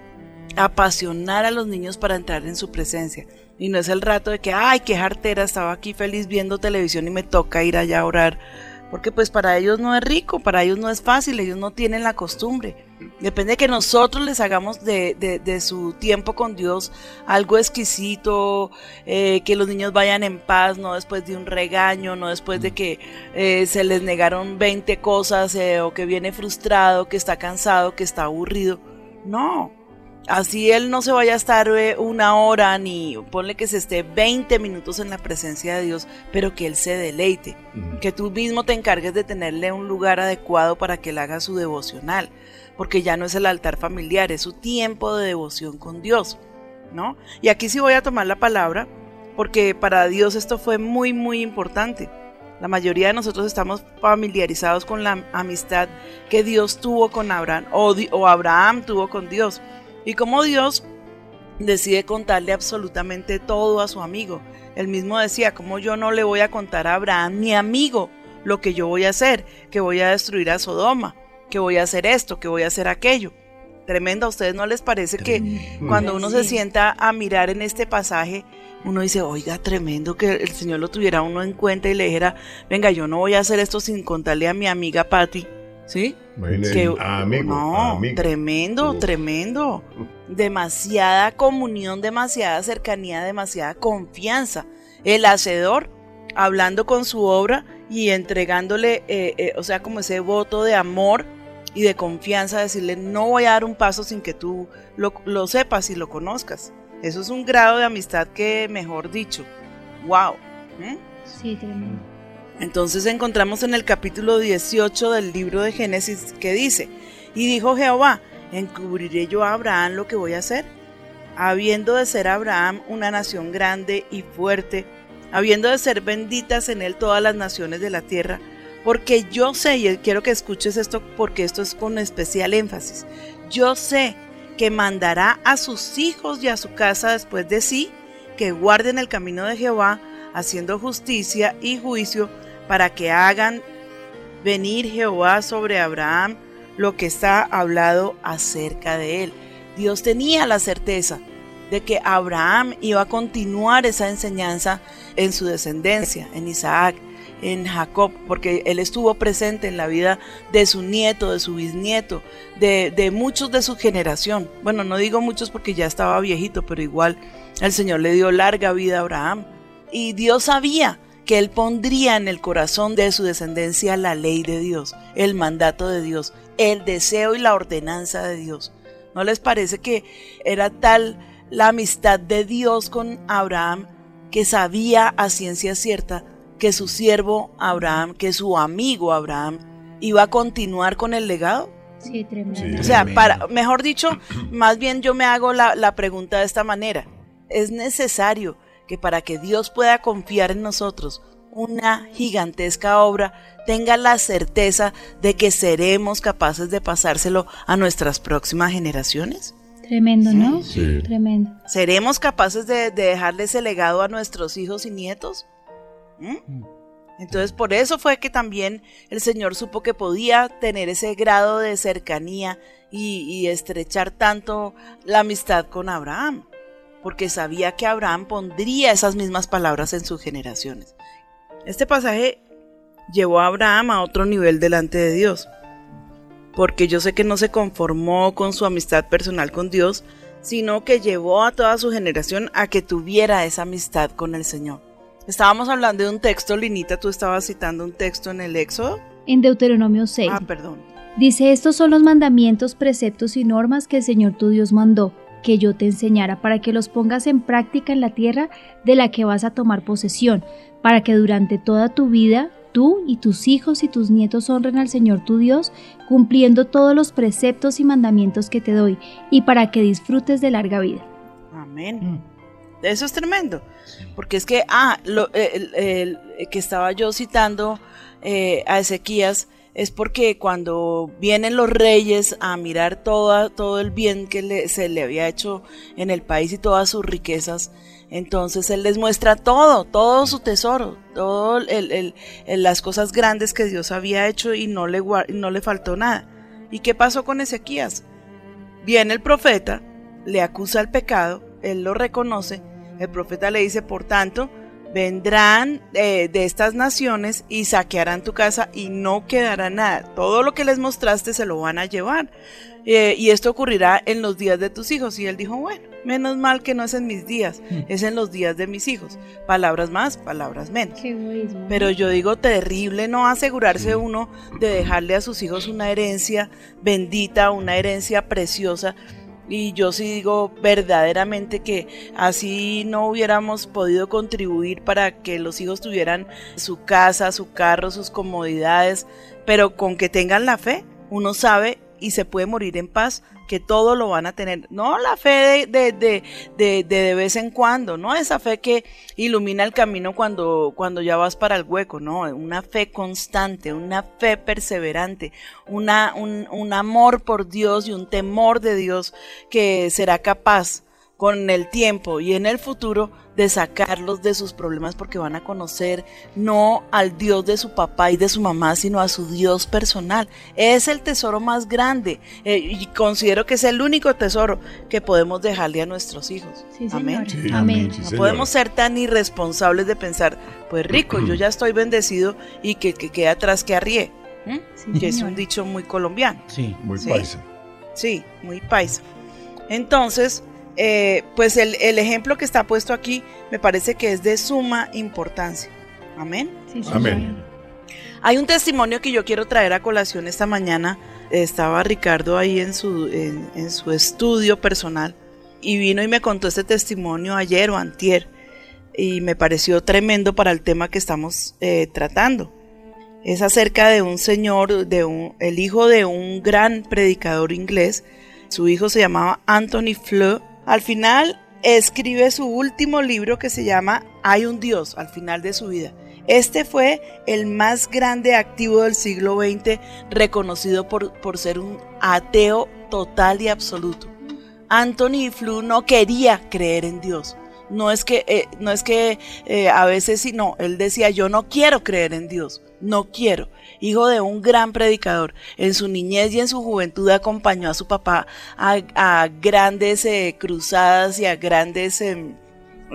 Apasionar a los niños para entrar en su presencia. Y no es el rato de que, ay, qué jartera, estaba aquí feliz viendo televisión y me toca ir allá a orar. Porque pues para ellos no es rico, para ellos no es fácil, ellos no tienen la costumbre. Depende de que nosotros les hagamos de, de- de su tiempo con Dios algo exquisito, eh, que los niños vayan en paz, no después de un regaño, no después de que eh, se les negaron 20 cosas eh, o que viene frustrado, que está cansado, que está aburrido. No, así él no se vaya a estar eh, una hora ni ponle que se esté 20 minutos en la presencia de Dios, pero que él se deleite, que tú mismo te encargues de tenerle un lugar adecuado para que él haga su devocional, porque ya no es el altar familiar, es su tiempo de devoción con Dios, ¿no? Y aquí sí voy a tomar la palabra, porque para Dios esto fue muy, muy importante. La mayoría de nosotros estamos familiarizados con la amistad que Dios tuvo con Abraham o, o Abraham tuvo con Dios. Y cómo Dios decide contarle absolutamente todo a su amigo. Él mismo decía, como yo no le voy a contar a Abraham, mi amigo, lo que yo voy a hacer, que voy a destruir a Sodoma, que voy a hacer esto, que voy a hacer aquello. Tremendo, ¿a ustedes no les parece que cuando uno se sienta a mirar en este pasaje, uno dice, oiga, tremendo que el Señor lo tuviera uno en cuenta y le dijera, venga, yo no voy a hacer esto sin contarle a mi amiga Patty, ¿sí? Que- amigo, no, amigo. tremendo, tremendo. Demasiada comunión, demasiada cercanía, demasiada confianza. El hacedor hablando con su obra y entregándole, eh, eh, o sea, como ese voto de amor y de confianza, decirle, no voy a dar un paso sin que tú lo, lo sepas y lo conozcas. Eso es un grado de amistad que, mejor dicho, wow. Sí, tremendo. Entonces encontramos en el capítulo 18 del libro de Génesis que dice, y dijo Jehová, encubriré yo a Abraham lo que voy a hacer, habiendo de ser Abraham una nación grande y fuerte, habiendo de ser benditas en él todas las naciones de la tierra, porque yo sé, y quiero que escuches esto porque esto es con especial énfasis, yo sé que mandará a sus hijos y a su casa después de sí, que guarden el camino de Jehová, haciendo justicia y juicio, para que hagan venir Jehová sobre Abraham lo que está hablado acerca de él. Dios tenía la certeza de que Abraham iba a continuar esa enseñanza en su descendencia, en Isaac, en Jacob, porque él estuvo presente en la vida de su nieto, de su bisnieto, de, de muchos de su generación. Bueno, no digo muchos porque ya estaba viejito, pero igual el Señor le dio larga vida a Abraham. Y Dios sabía que él pondría en el corazón de su descendencia la ley de Dios, el mandato de Dios, el deseo y la ordenanza de Dios. ¿No les parece que era tal la amistad de Dios con Abraham que sabía a ciencia cierta que su siervo Abraham, que su amigo Abraham iba a continuar con el legado? Sí, tremendo. O sea, para, mejor dicho, más bien yo me hago la, la pregunta de esta manera. Es necesario que para que Dios pueda confiar en nosotros una gigantesca obra, tenga la certeza de que seremos capaces de pasárselo a nuestras próximas generaciones. Tremendo, ¿no? Sí. Tremendo. ¿Seremos capaces de, de dejarle ese legado a nuestros hijos y nietos? ¿Mm? Entonces por eso fue que también el Señor supo que podía tener ese grado de cercanía y, y estrechar tanto la amistad con Abraham, porque sabía que Abraham pondría esas mismas palabras en sus generaciones. Este pasaje llevó a Abraham a otro nivel delante de Dios, porque yo sé que no se conformó con su amistad personal con Dios, sino que llevó a toda su generación a que tuviera esa amistad con el Señor. Estábamos hablando de un texto, Linita, tú estabas citando un texto en el Éxodo. En Deuteronomio 6. Ah, perdón. Dice, estos son los mandamientos, preceptos y normas que el Señor tu Dios mandó que yo te enseñara para que los pongas en práctica en la tierra de la que vas a tomar posesión, para que durante toda tu vida tú y tus hijos y tus nietos honren al Señor tu Dios, cumpliendo todos los preceptos y mandamientos que te doy, y para que disfrutes de larga vida. Amén. Eso es tremendo. Porque es que, ah, lo, el, el- el que estaba yo citando eh, a Ezequías es porque cuando vienen los reyes a mirar todo el bien que se le había hecho en el país y todas sus riquezas, entonces él les muestra todo, todo su tesoro, el- las cosas grandes que Dios había hecho y no le, no le faltó nada. ¿Y qué pasó con Ezequías? Viene el profeta, le acusa el pecado, él lo reconoce, el profeta le dice, por tanto, vendrán eh, de estas naciones y saquearán tu casa y no quedará nada. Todo lo que les mostraste se lo van a llevar. Eh, y esto ocurrirá en los días de tus hijos. Y él dijo, bueno, menos mal que no es en mis días, es en los días de mis hijos. Palabras más, palabras menos. Pero yo digo, terrible no asegurarse uno de dejarle a sus hijos una herencia bendita, una herencia preciosa. Y yo sí digo verdaderamente que así no hubiéramos podido contribuir para que los hijos tuvieran su casa, su carro, sus comodidades, pero con que tengan la fe, uno sabe y se puede morir en paz que todo lo van a tener. No la fe de, de, de, de, vez en cuando, no esa fe que ilumina el camino cuando, cuando ya vas para el hueco, no, una fe constante, una fe perseverante, una, un, un amor por Dios y un temor de Dios que será capaz con el tiempo y en el futuro de sacarlos de sus problemas porque van a conocer no al Dios de su papá y de su mamá, sino a su Dios personal. Es el tesoro más grande eh, y considero que es el único tesoro que podemos dejarle a nuestros hijos. Sí, Amén. Sí, amén. Sí, no podemos ser tan irresponsables de pensar, pues rico, yo ya estoy bendecido y que, que quede atrás que arríe. ¿Mm? que es un dicho muy colombiano. Sí, muy Sí. paisa. Sí, muy paisa. Entonces, eh, pues el, el ejemplo que está puesto aquí me parece que es de suma importancia. Amén. Amén. Hay un testimonio que yo quiero traer a colación esta mañana. Estaba Ricardo ahí en su, en, en su estudio personal y vino y me contó este testimonio ayer o antier y me pareció tremendo para el tema que estamos eh, tratando. Es acerca de un señor, de un, el hijo de un gran predicador inglés. Su hijo se llamaba Anthony Flew. Al final escribe su último libro que se llama Hay un Dios, al final de su vida. Este fue el más grande activo del siglo XX, reconocido por, por ser un ateo total y absoluto. Anthony Flew no quería creer en Dios. No es que, eh, no es que eh, a veces sí, no, él decía, yo no quiero creer en Dios, no quiero. Hijo de un gran predicador, en su niñez y en su juventud acompañó a su papá a, a grandes eh, cruzadas y a grandes em,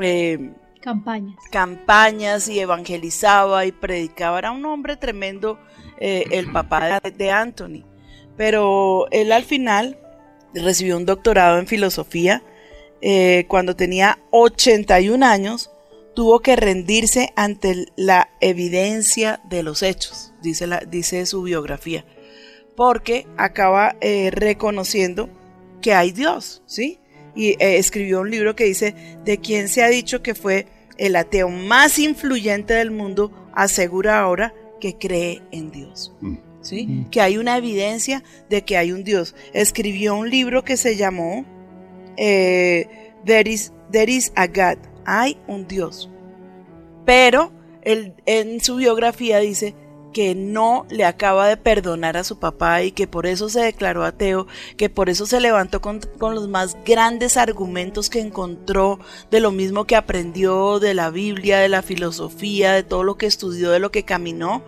eh, Campañas. campañas y evangelizaba y predicaba. Era un hombre tremendo, eh, el papá de, de Anthony. Pero él al final recibió un doctorado en filosofía. Eh, cuando tenía 81 años, tuvo que rendirse ante la evidencia de los hechos, dice, la, dice su biografía, porque acaba eh, reconociendo que hay Dios, ¿sí? Y eh, escribió un libro que dice, de quien se ha dicho que fue el ateo más influyente del mundo, asegura ahora que cree en Dios. ¿Sí? Que hay una evidencia de que hay un Dios. Escribió un libro que se llamó eh, There, is, There is a God. Hay un Dios. Pero él, en su biografía dice que no le acaba de perdonar a su papá y que por eso se declaró ateo, que por eso se levantó con, con los más grandes argumentos que encontró de lo mismo que aprendió de la Biblia, de la filosofía, de todo lo que estudió, de lo que caminó,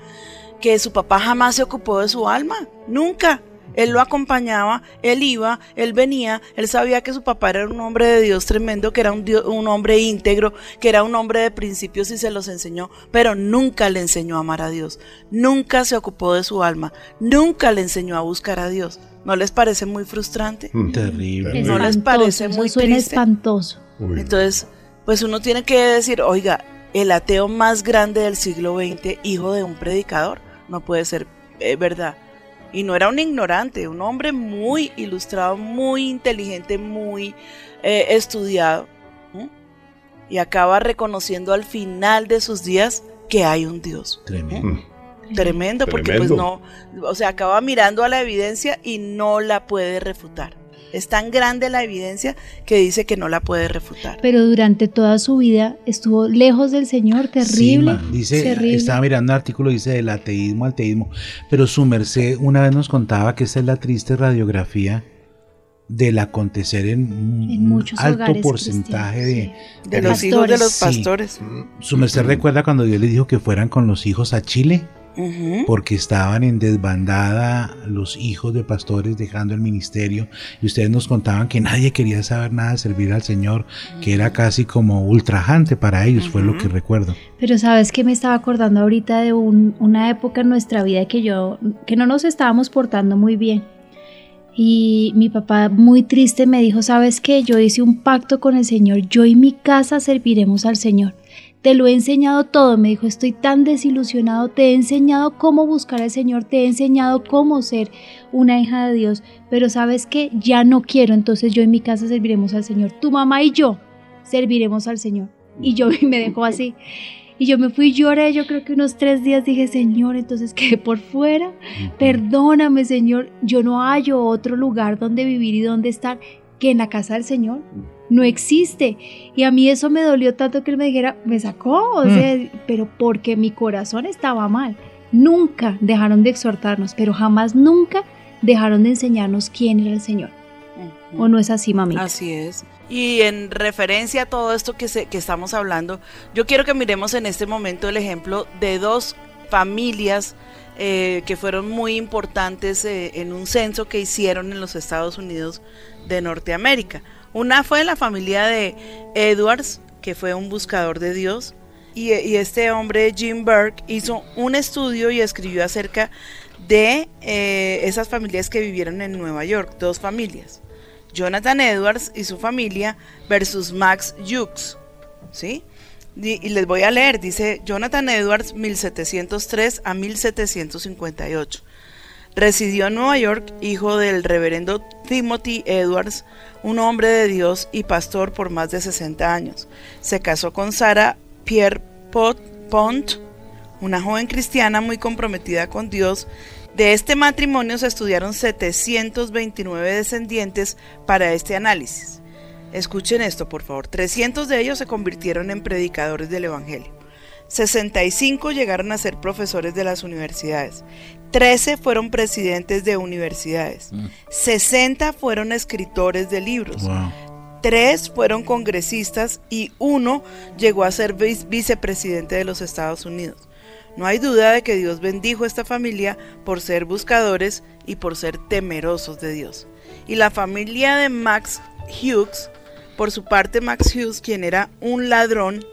que su papá jamás se ocupó de su alma, nunca. Él lo acompañaba, él iba, él venía, él sabía que su papá era un hombre de Dios tremendo, que era un, Dios- un hombre íntegro, que era un hombre de principios y se los enseñó, pero nunca le enseñó a amar a Dios, nunca se ocupó de su alma, nunca le enseñó a buscar a Dios. ¿No les parece muy frustrante? Terrible. ¿No les parece eso muy suena triste? espantoso. Entonces, pues uno tiene que decir, oiga, el ateo más grande del siglo XX, hijo de un predicador, no puede ser eh, verdad. Y no era un ignorante, un hombre muy ilustrado, muy inteligente, muy eh, estudiado. Y acaba reconociendo al final de sus días que hay un Dios. Tremendo. Tremendo, porque Tremendo. pues no, o sea, acaba mirando a la evidencia y no la puede refutar. Es tan grande la evidencia que dice que no la puede refutar. Pero durante toda su vida estuvo lejos del Señor, terrible. Sí, dice, terrible. estaba mirando un artículo, dice del ateísmo al teísmo, pero su merced una vez nos contaba que esta es la triste radiografía del acontecer en un En muchos alto porcentaje de, De los hijos de los pastores. Su merced recuerda cuando Dios le dijo que fueran con los hijos a Chile, Porque estaban en desbandada los hijos de pastores dejando el ministerio y ustedes nos contaban que nadie quería saber nada de servir al Señor, que era casi como ultrajante para ellos, fue lo que recuerdo. Pero sabes que me estaba acordando ahorita de un- una época en nuestra vida que yo, que no nos estábamos portando muy bien. Y mi papá muy triste me dijo, sabes qué, yo hice un pacto con el Señor, yo y mi casa serviremos al Señor. Te lo he enseñado todo. Me dijo, estoy tan desilusionado, te he enseñado cómo buscar al Señor, te he enseñado cómo ser una hija de Dios, pero sabes que ya no quiero, entonces yo en mi casa serviremos al Señor. Tu mamá y yo serviremos al Señor. Y yo me dejó así. Y yo me fui lloré, yo creo que unos tres días dije, Señor, entonces quedé por fuera. Perdóname, Señor, yo no hallo otro lugar donde vivir y donde estar que en la casa del Señor. No existe. Y a mí eso me dolió tanto que él me dijera, me sacó, o sea, pero porque mi corazón estaba mal. Nunca dejaron de exhortarnos, pero jamás nunca dejaron de enseñarnos quién era el Señor. ¿O no es así, mami? Así es. Y en referencia a todo esto que, se- que estamos hablando, yo quiero que miremos en este momento el ejemplo de dos familias eh, que fueron muy importantes eh, en un censo que hicieron en los Estados Unidos de Norteamérica. Una fue la familia de Edwards, que fue un buscador de Dios, y, este hombre, Jim Burke, hizo un estudio y escribió acerca de eh, esas familias que vivieron en Nueva York, dos familias. Jonathan Edwards y su familia versus Max Hughes, ¿sí? Y, y les voy a leer, dice Jonathan Edwards 1703 a 1758. Residió en Nueva York, hijo del reverendo Timothy Edwards, un hombre de Dios y pastor por más de 60 años. Se casó con Sarah Pierre Pont, una joven cristiana muy comprometida con Dios. De este matrimonio se estudiaron 729 descendientes para este análisis. Escuchen esto, por favor. 300 de ellos se convirtieron en predicadores del Evangelio. 65 llegaron a ser profesores de las universidades. 13 fueron presidentes de universidades. 60 fueron escritores de libros. Tres fueron congresistas y uno llegó a ser vice- vicepresidente de los Estados Unidos. No hay duda de que Dios bendijo a esta familia por ser buscadores y por ser temerosos de Dios. Y la familia de Max Hughes, por su parte Max Hughes, quien era un ladrón,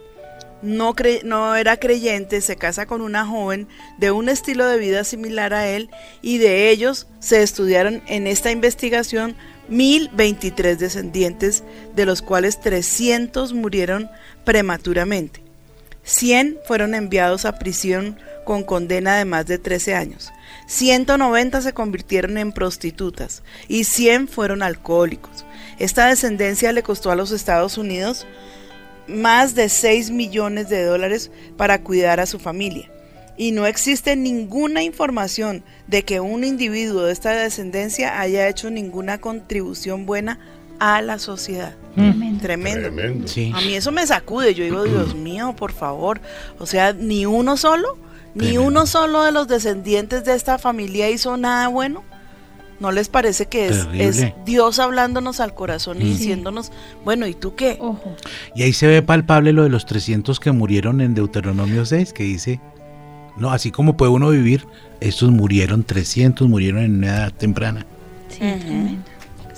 no, cre- no era creyente, se casa con una joven de un estilo de vida similar a él y de ellos se estudiaron en esta investigación 1023 descendientes, de los cuales 300 murieron prematuramente. 100 fueron enviados a prisión con condena de más de 13 años. 190 se convirtieron en prostitutas y 100 fueron alcohólicos. Esta descendencia le costó a los Estados Unidos más de 6 millones de dólares para cuidar a su familia. Y no existe ninguna información de que un individuo de esta descendencia haya hecho ninguna contribución buena a la sociedad. Tremendo. Tremendo. A mí eso me sacude. Yo digo, Dios mío, por favor. O sea, ni uno solo, ni uno solo de los descendientes de esta familia hizo nada bueno. ¿No les parece que es, Dios hablándonos al corazón y Mm. diciéndonos, bueno, ¿y tú qué? Y ahí se ve palpable lo de los 300 que murieron en Deuteronomio 6, que dice, no, así como puede uno vivir, estos murieron, 300 murieron en una edad temprana. Sí,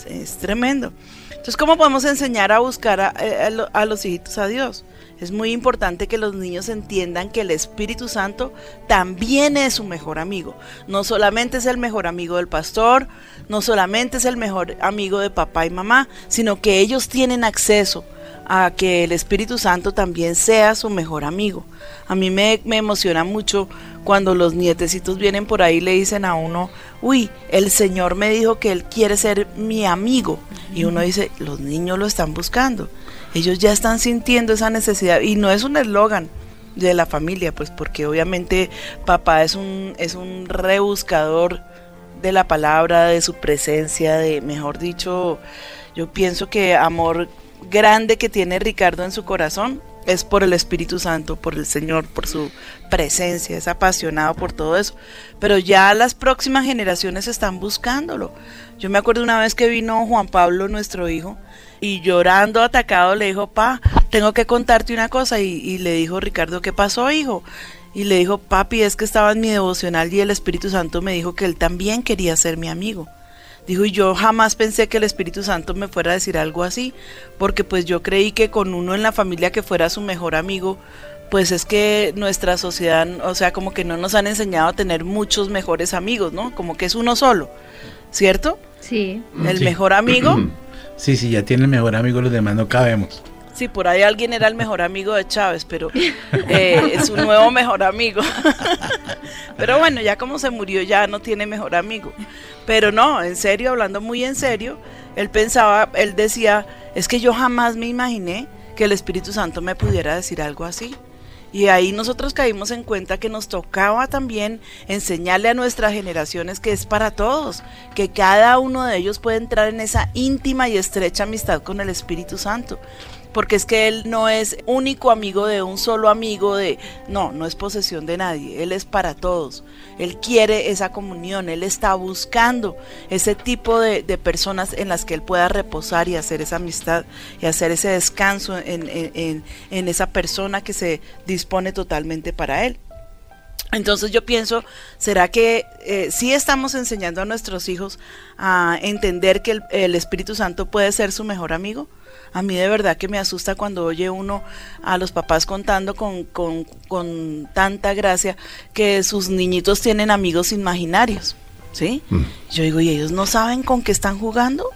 Es tremendo. Entonces, ¿cómo podemos enseñar a buscar a, eh, a los hijitos a Dios? Es muy importante que los niños entiendan que el Espíritu Santo también es su mejor amigo. No solamente es el mejor amigo del pastor, no solamente es el mejor amigo de papá y mamá, sino que ellos tienen acceso a que el Espíritu Santo también sea su mejor amigo. A mí me, me emociona mucho cuando los nietecitos vienen por ahí y le dicen a uno, uy, el Señor me dijo que Él quiere ser mi amigo. Y uno dice, los niños lo están buscando. Ellos ya están sintiendo esa necesidad. Y no es un eslogan de la familia, pues porque obviamente papá es un, es un rebuscador de la palabra, de su presencia, de, mejor dicho, yo pienso que amor grande que tiene Ricardo en su corazón es por el Espíritu Santo, por el Señor, por su presencia, es apasionado por todo eso. Pero ya las próximas generaciones están buscándolo. Yo me acuerdo una vez que vino Juan Pablo, nuestro hijo, y llorando, atacado, le dijo, pa, tengo que contarte una cosa. Y, y le dijo Ricardo, ¿qué pasó, hijo? Y le dijo, papi, es que estaba en mi devocional y el Espíritu Santo me dijo que él también quería ser mi amigo. Dijo, y yo jamás pensé que el Espíritu Santo me fuera a decir algo así, porque pues yo creí que con uno en la familia que fuera su mejor amigo, pues es que nuestra sociedad, o sea, como que no nos han enseñado a tener muchos mejores amigos, ¿no? Como que es uno solo, ¿cierto? Sí. El Sí. mejor amigo, Sí, sí, ya tiene el mejor amigo, los demás no cabemos. Sí, por ahí alguien era el mejor amigo de Chávez, pero eh, es un nuevo mejor amigo. pero bueno, ya como se murió, ya no tiene mejor amigo. Pero no, en serio, hablando muy en serio, él pensaba, él decía, es que yo jamás me imaginé que el Espíritu Santo me pudiera decir algo así. Y ahí nosotros caímos en cuenta que nos tocaba también enseñarle a nuestras generaciones que es para todos, que cada uno de ellos puede entrar en esa íntima y estrecha amistad con el Espíritu Santo. Porque es que Él no es único amigo de un solo amigo de... No, no es posesión de nadie, Él es para todos. Él quiere esa comunión, Él está buscando ese tipo de, de personas en las que Él pueda reposar y hacer esa amistad y hacer ese descanso en, en- en- esa persona que se dispone totalmente para Él. Entonces yo pienso, ¿será que eh, sí estamos enseñando a nuestros hijos a entender que el Espíritu Santo puede ser su mejor amigo? A mí de verdad que me asusta cuando oye uno a los papás contando con, con- con tanta gracia que sus niñitos tienen amigos imaginarios, ¿sí? Yo digo, ¿y ellos no saben con qué están jugando?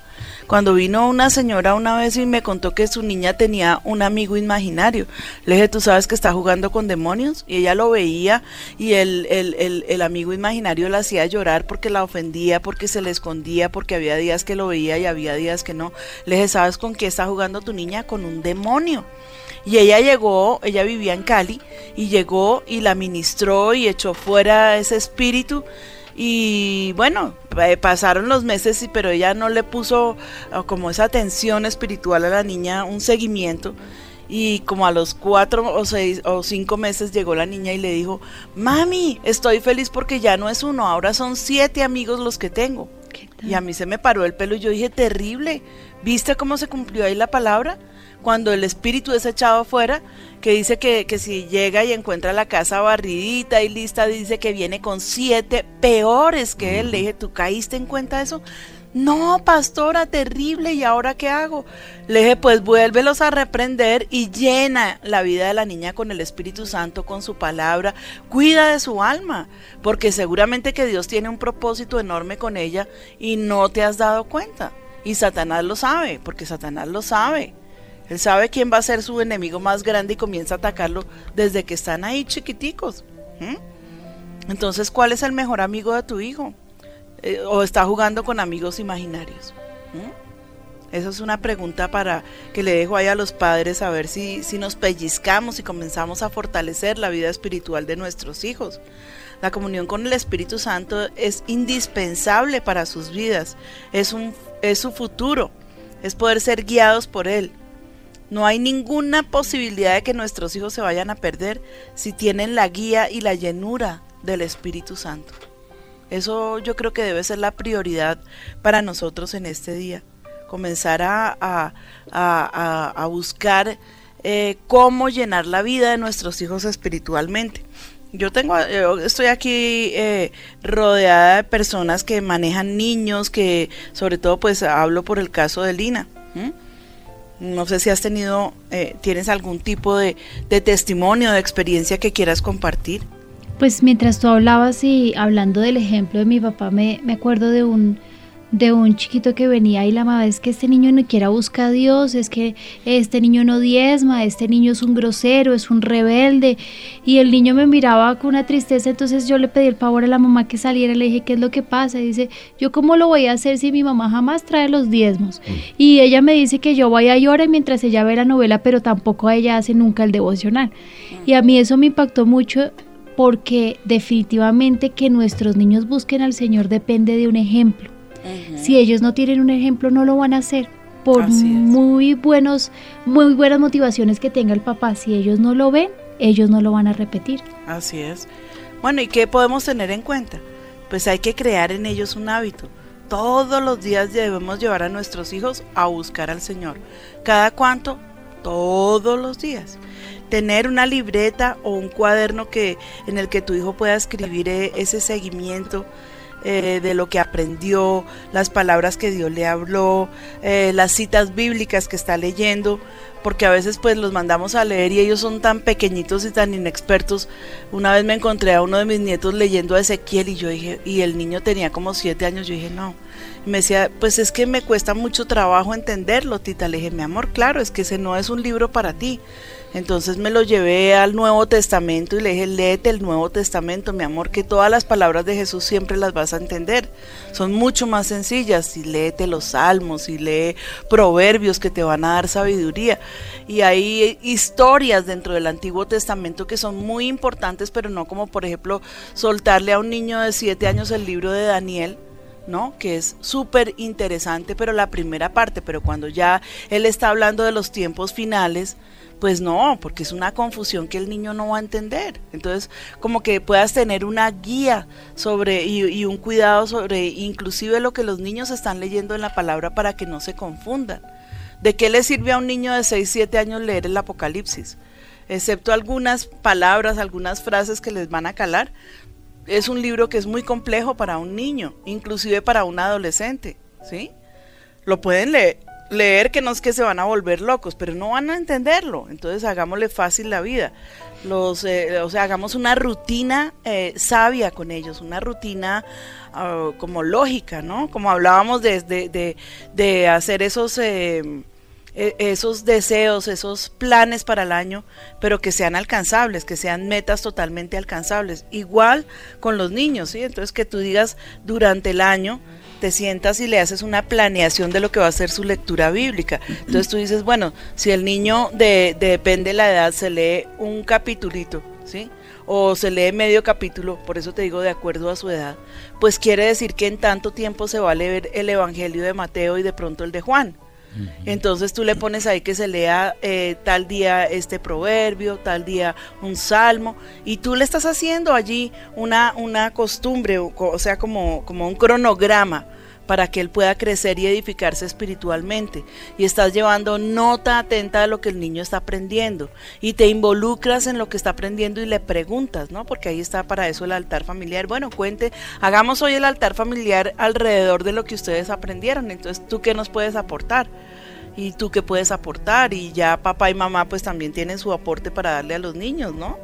Cuando vino una señora una vez y me contó que su niña tenía un amigo imaginario, le dije, ¿tú sabes que está jugando con demonios? Y ella lo veía y el, el, el, amigo imaginario la hacía llorar porque la ofendía, porque se le escondía, porque había días que lo veía y había días que no. Le dije, ¿sabes con qué está jugando tu niña? Con un demonio. Y ella llegó, ella vivía en Cali, y llegó y la ministró y echó fuera ese espíritu. Y bueno, eh, pasaron los meses, pero ella no le puso ah, como esa atención espiritual a la niña, un seguimiento. Y como a los cuatro o seis o cinco meses llegó la niña y le dijo, mami, estoy feliz porque ya no es uno, ahora son siete amigos los que tengo. Y a mí se me paró el pelo y yo dije, terrible, ¿viste cómo se cumplió ahí la palabra? Cuando el espíritu es echado afuera, que dice que, que si llega y encuentra la casa barridita y lista, dice que viene con siete peores que él. Le dije, ¿tú caíste en cuenta de eso? No, pastora, terrible, ¿y ahora qué hago? Le dije, pues vuélvelos a reprender y llena la vida de la niña con el Espíritu Santo, con su palabra, cuida de su alma, porque seguramente que Dios tiene un propósito enorme con ella y no te has dado cuenta. Y Satanás lo sabe, porque Satanás lo sabe. Él sabe quién va a ser su enemigo más grande y comienza a atacarlo desde que están ahí chiquiticos. Entonces, ¿cuál es el mejor amigo de tu hijo? Eh, ¿O está jugando con amigos imaginarios? Esa es una pregunta para que le dejo ahí a los padres a ver si, si nos pellizcamos y comenzamos a fortalecer la vida espiritual de nuestros hijos. La comunión con el Espíritu Santo es indispensable para sus vidas, es, un, es su futuro, es poder ser guiados por Él. No hay ninguna posibilidad de que nuestros hijos se vayan a perder si tienen la guía y la llenura del Espíritu Santo. Eso yo creo que debe ser la prioridad para nosotros en este día. Comenzar a, a- a- a- buscar eh, cómo llenar la vida de nuestros hijos espiritualmente. Yo tengo, yo estoy aquí eh, rodeada de personas que manejan niños, que sobre todo pues hablo por el caso de Lina. No sé si has tenido, eh, tienes algún tipo de, de testimonio, de experiencia que quieras compartir. Pues mientras tú hablabas y hablando del ejemplo de mi papá, me, me acuerdo de un, de un chiquito que venía y la mamá es que este niño no quiera buscar a Dios, es que este niño no diezma, este niño es un grosero, es un rebelde. Y el niño me miraba con una tristeza, entonces yo le pedí el favor a la mamá que saliera, le dije, ¿qué es lo que pasa? Y dice, ¿yo cómo lo voy a hacer si mi mamá jamás trae los diezmos? Y ella me dice que yo vaya y ore mientras ella ve la novela, pero tampoco ella hace nunca el devocional. Y a mí eso me impactó mucho porque definitivamente que nuestros niños busquen al Señor depende de un ejemplo. Si ellos no tienen un ejemplo, no lo van a hacer. Por muy buenos, muy buenas motivaciones que tenga el papá, si ellos no lo ven, ellos no lo van a repetir. Así es. Bueno, ¿y qué podemos tener en cuenta? Pues hay que crear en ellos un hábito. Todos los días debemos llevar a nuestros hijos a buscar al Señor. ¿Cada cuánto? Todos los días. Tener una libreta o un cuaderno que, en el que tu hijo pueda escribir eh, ese seguimiento eh, de lo que aprendió, las palabras que Dios le habló, eh, las citas bíblicas que está leyendo, porque a veces pues los mandamos a leer y ellos son tan pequeñitos y tan inexpertos. Una vez me encontré a uno de mis nietos leyendo a Ezequiel y yo dije, y el niño tenía como siete años, yo dije, no. Me decía, pues es que me cuesta mucho trabajo entenderlo, tita. Le dije, mi amor, claro, es que ese no es un libro para ti. Entonces me lo llevé al Nuevo Testamento y le dije, léete el Nuevo Testamento, mi amor, que todas las palabras de Jesús siempre las vas a entender. Son mucho más sencillas. Y léete los salmos y lee proverbios que te van a dar sabiduría. Y hay historias dentro del Antiguo Testamento que son muy importantes, pero no como, por ejemplo, soltarle a un niño de siete años el libro de Daniel. ¿no? Que es súper interesante, pero la primera parte, pero cuando ya él está hablando de los tiempos finales, pues no, porque es una confusión que el niño no va a entender. Entonces, como que puedas tener una guía sobre y, un cuidado sobre inclusive lo que los niños están leyendo en la palabra para que no se confundan. ¿De qué le sirve a un niño de 6, 7 años leer el Apocalipsis? Excepto algunas palabras, algunas frases que les van a calar. Es un libro que es muy complejo para un niño, inclusive para un adolescente, ¿sí? Lo pueden leer, leer que no es que se van a volver locos, pero no van a entenderlo. Entonces hagámosle fácil la vida. Los, eh, o sea, hagamos una rutina eh, sabia con ellos, una rutina uh, como lógica, ¿no? Como hablábamos de, de, de, hacer esos... Eh, esos deseos, esos planes para el año, pero que sean alcanzables, que sean metas totalmente alcanzables. Igual con los niños, ¿sí? Entonces que tú digas durante el año, te sientas y le haces una planeación de lo que va a ser su lectura bíblica. Entonces tú dices, bueno, si el niño de, de depende de la edad se lee un capitulito, ¿sí? O se lee medio capítulo, por eso te digo de acuerdo a su edad, pues quiere decir que en tanto tiempo se va a leer el Evangelio de Mateo y de pronto el de Juan. Entonces tú le pones ahí que se lea eh, tal día este proverbio, tal día un salmo, y tú le estás haciendo allí una, una costumbre, o sea, como, como un cronograma para que él pueda crecer y edificarse espiritualmente. Y estás llevando nota atenta de lo que el niño está aprendiendo. Y te involucras en lo que está aprendiendo y le preguntas, ¿no? Porque ahí está para eso el altar familiar. Bueno, cuente, hagamos hoy el altar familiar alrededor de lo que ustedes aprendieron. Entonces, ¿tú qué nos puedes aportar? y tú qué puedes aportar y ya papá y mamá pues también tienen su aporte para darle a los niños, ¿no?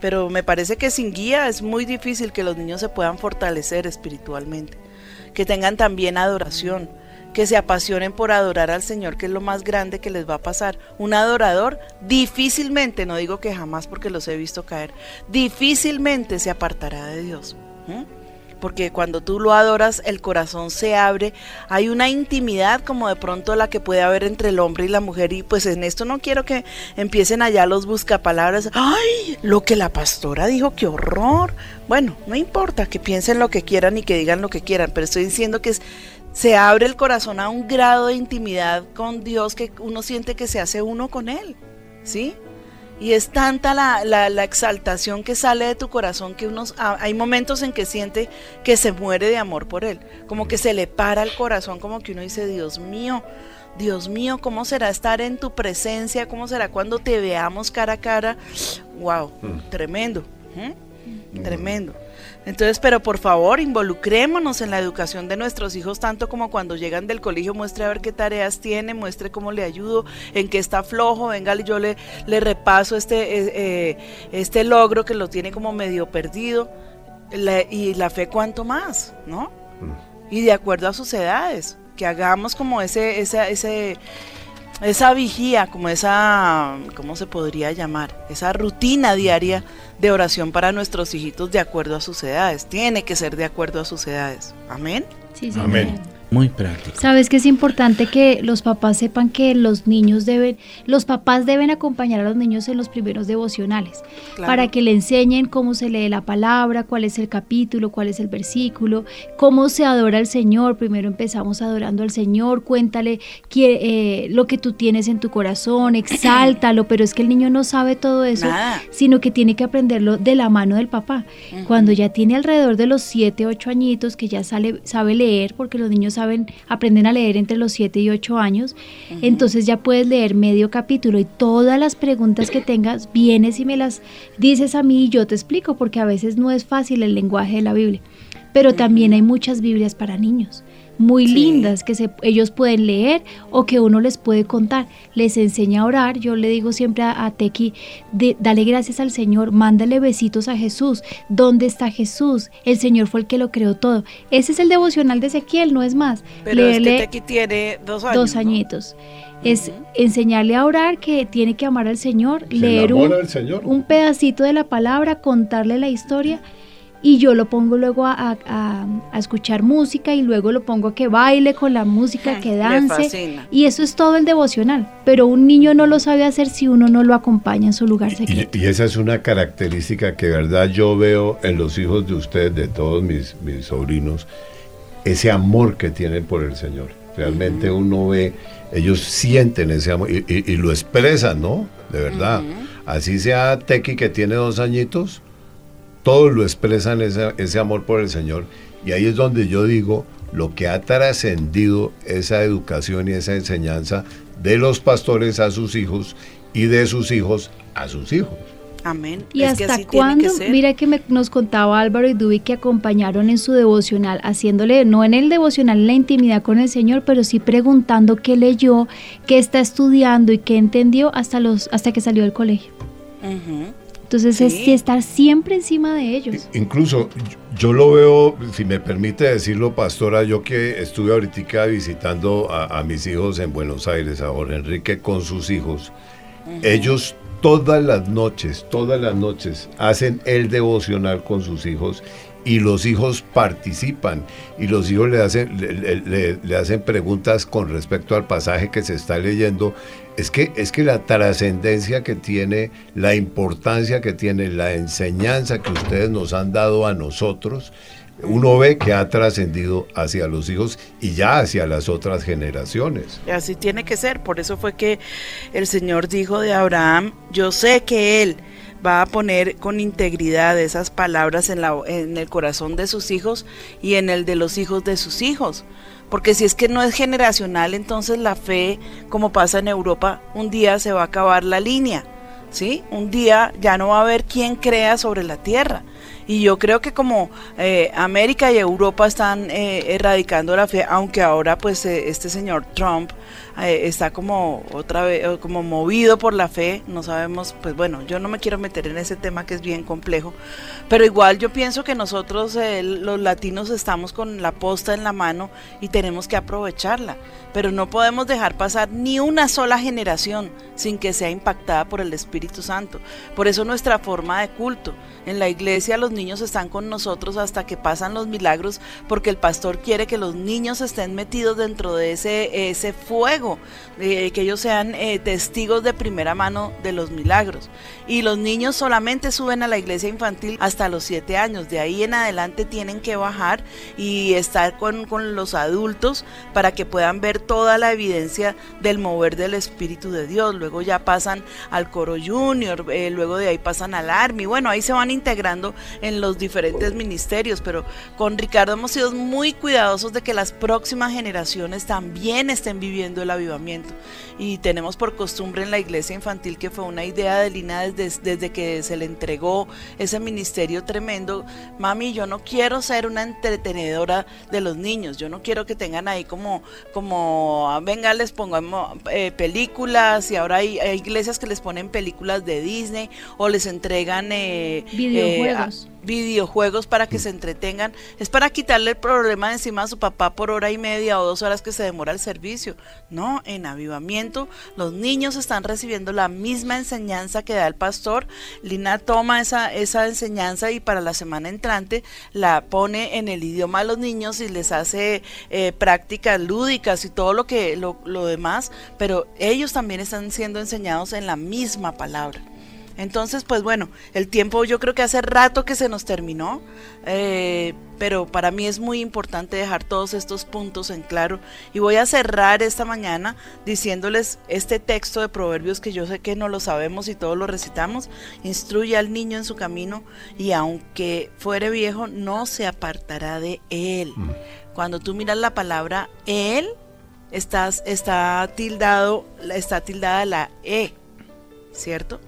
Pero me parece que sin guía es muy difícil que los niños se puedan fortalecer espiritualmente, que tengan también adoración, que se apasionen por adorar al Señor, que es lo más grande que les va a pasar. Un adorador difícilmente, no digo que jamás porque los he visto caer, difícilmente se apartará de Dios. Porque cuando tú lo adoras el corazón se abre, hay una intimidad como de pronto la que puede haber entre el hombre y la mujer y pues en esto no quiero que empiecen allá los buscapalabras, ay, lo que la pastora dijo, qué horror. Bueno, no importa que piensen lo que quieran y que digan lo que quieran, pero estoy diciendo que se abre el corazón a un grado de intimidad con Dios que uno siente que se hace uno con Él, ¿sí? Y es tanta la, la, la, exaltación que sale de tu corazón que unos, hay momentos en que siente que se muere de amor por él, como que se le para el corazón, como que uno dice, Dios mío, Dios mío, ¿cómo será estar en tu presencia? ¿Cómo será cuando te veamos cara a cara? ¡Wow! Mm. Tremendo. ¿eh? Mm. Tremendo. Entonces, pero por favor, involucrémonos en la educación de nuestros hijos, tanto como cuando llegan del colegio, muestre a ver qué tareas tiene, muestre cómo le ayudo, en qué está flojo, venga, yo le, le repaso este, eh, este logro que lo tiene como medio perdido. La, y la fe cuanto más, ¿no? Y de acuerdo a sus edades, que hagamos como ese, ese, ese esa vigía, como esa, ¿cómo se podría llamar? Esa rutina diaria de oración para nuestros hijitos de acuerdo a sus edades. Tiene que ser de acuerdo a sus edades. Amén. Sí, sí. Amén. Muy práctico. Sabes que es importante que los papás sepan que los niños deben, los papás deben acompañar a los niños en los primeros devocionales claro. para que le enseñen cómo se lee la palabra, cuál es el capítulo, cuál es el versículo, cómo se adora al Señor. Primero empezamos adorando al Señor, cuéntale eh, lo que tú tienes en tu corazón, exáltalo, pero es que el niño no sabe todo eso, Nada. sino que tiene que aprenderlo de la mano del papá. Uh -huh. Cuando ya tiene alrededor de los 7, 8 añitos, que ya sale, sabe leer, porque los niños saben saben, aprenden a leer entre los 7 y 8 años, uh -huh. entonces ya puedes leer medio capítulo y todas las preguntas que tengas, vienes y me las dices a mí y yo te explico, porque a veces no es fácil el lenguaje de la Biblia. Pero uh -huh. también hay muchas Biblias para niños. Muy lindas que se, ellos pueden leer o que uno les puede contar. Les enseña a orar. Yo le digo siempre a, a Tequi, de- dale gracias al Señor, mándale besitos a Jesús. ¿Dónde está Jesús? El Señor fue el que lo creó todo. Ese es el devocional de Ezequiel, no es más. Pero es Leerle- que Tequi tiene dos años. dos añitos. Es enseñarle a orar que tiene que amar al Señor, Se leer Señor. un pedacito de la palabra, contarle la historia y yo lo pongo luego a, a- a- a escuchar música y luego lo pongo a que baile con la música, que dance y eso es todo el devocional. Pero un niño no lo sabe hacer si uno no lo acompaña en su lugar secreto. Y, y esa es una característica que, de verdad, yo veo en los hijos de ustedes, de todos mis, mis sobrinos, ese amor que tienen por el Señor. Realmente uno ve, ellos sienten ese amor y, y- y lo expresan, ¿no? De verdad. Así sea Tequi que tiene dos añitos, todos lo expresan ese, ese amor por el Señor. Y ahí es donde yo digo lo que ha trascendido esa educación y esa enseñanza de los pastores a sus hijos y de sus hijos a sus hijos. Amén. ¿Y Es hasta cuándo? Mira que me- nos contaba Álvaro y Dubi que acompañaron en su devocional, haciéndole, no en el devocional, en la intimidad con el Señor, pero sí preguntando qué leyó, qué está estudiando y qué entendió hasta, los, hasta que salió del colegio. Entonces es estar siempre encima de ellos. Incluso yo lo veo, si me permite decirlo, pastora, yo que estuve ahorita visitando a, a mis hijos en Buenos Aires, a Jorge Enrique con sus hijos, ellos todas las noches, todas las noches hacen el devocional con sus hijos y los hijos participan y los hijos le hacen, le, hacen preguntas con respecto al pasaje que se está leyendo. Es que, es que la trascendencia que tiene, la importancia que tiene, la enseñanza que ustedes nos han dado a nosotros, uno ve que ha trascendido hacia los hijos y ya hacia las otras generaciones. Así tiene que ser. Por eso fue que el Señor dijo de Abraham, yo sé que Él va a poner con integridad esas palabras en, la, en el corazón de sus hijos y en el de los hijos de sus hijos. Porque si es que no es generacional, entonces la fe, como pasa en Europa, un día se va a acabar la línea. ¿Sí? Un día ya no va a haber quien crea sobre la tierra. Y yo creo que como eh, América y Europa están eh, erradicando la fe, aunque ahora pues eh, este señor Trump eh, está como otra vez, como movido por la fe, no sabemos, pues bueno, yo no me quiero meter en ese tema que es bien complejo, pero igual yo pienso que nosotros eh, los latinos estamos con la posta en la mano y tenemos que aprovecharla, pero no podemos dejar pasar ni una sola generación sin que sea impactada por el Espíritu Santo. Por eso nuestra forma de culto. En la iglesia los niños están con nosotros hasta que pasan los milagros porque el pastor quiere que los niños estén metidos dentro de ese, ese fuego, que ellos sean eh, testigos de primera mano de los milagros. Y los niños solamente suben a la iglesia infantil hasta los siete años. De ahí en adelante tienen que bajar y estar con, con los adultos para que puedan ver toda la evidencia del mover del Espíritu de Dios. Luego ya pasan al coro junior, eh, luego de ahí pasan al army. Bueno, ahí se van integrando en los diferentes ministerios, pero con Ricardo hemos sido muy cuidadosos de que las próximas generaciones también estén viviendo el avivamiento. Y tenemos por costumbre en la iglesia infantil, que fue una idea de Lina desde, desde que se le entregó ese ministerio tremendo, mami, yo no quiero ser una entretenedora de los niños, yo no quiero que tengan ahí como, como ah, venga, les pongamos eh, películas y ahora hay, iglesias que les ponen películas de Disney o les entregan eh, Videojuegos. eh, a- videojuegos para que se entretengan, es para quitarle el problema de encima a su papá por hora y media o dos horas que se demora el servicio. No, en avivamiento los niños están recibiendo la misma enseñanza que da el pastor. Lina toma esa, esa enseñanza y para la semana entrante la pone en el idioma de los niños y les hace eh, prácticas lúdicas y todo lo que lo, lo demás, pero ellos también están siendo enseñados en la misma palabra. Entonces, pues bueno, el tiempo yo creo que hace rato que se nos terminó, eh, pero para mí es muy importante dejar todos estos puntos en claro y voy a cerrar esta mañana diciéndoles este texto de Proverbios que yo sé que no lo sabemos y todos lo recitamos, instruye al niño en su camino y aunque fuere viejo no se apartará de él. Cuando tú miras la palabra él, estás, está tildado, está tildada la e, ¿cierto?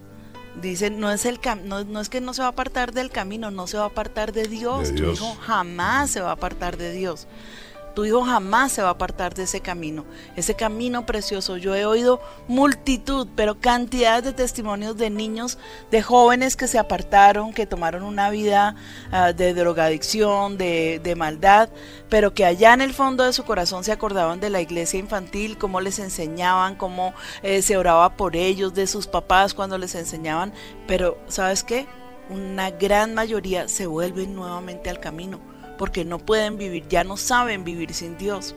Dicen, no es, el cam- no, no es que no se va a apartar del camino, no se va a apartar de Dios. De Tu Dios. hijo jamás se va a apartar de Dios. Tu hijo jamás se va a apartar de ese camino, ese camino precioso. Yo he oído multitud, pero cantidades de testimonios de niños, de jóvenes que se apartaron, que tomaron una vida ah, de drogadicción, de, maldad, pero que allá en el fondo de su corazón se acordaban de la iglesia infantil, cómo les enseñaban, cómo eh, se oraba por ellos, de sus papás cuando les enseñaban. Pero, ¿sabes qué? Una gran mayoría se vuelven nuevamente al camino porque no pueden vivir, ya no saben vivir sin Dios.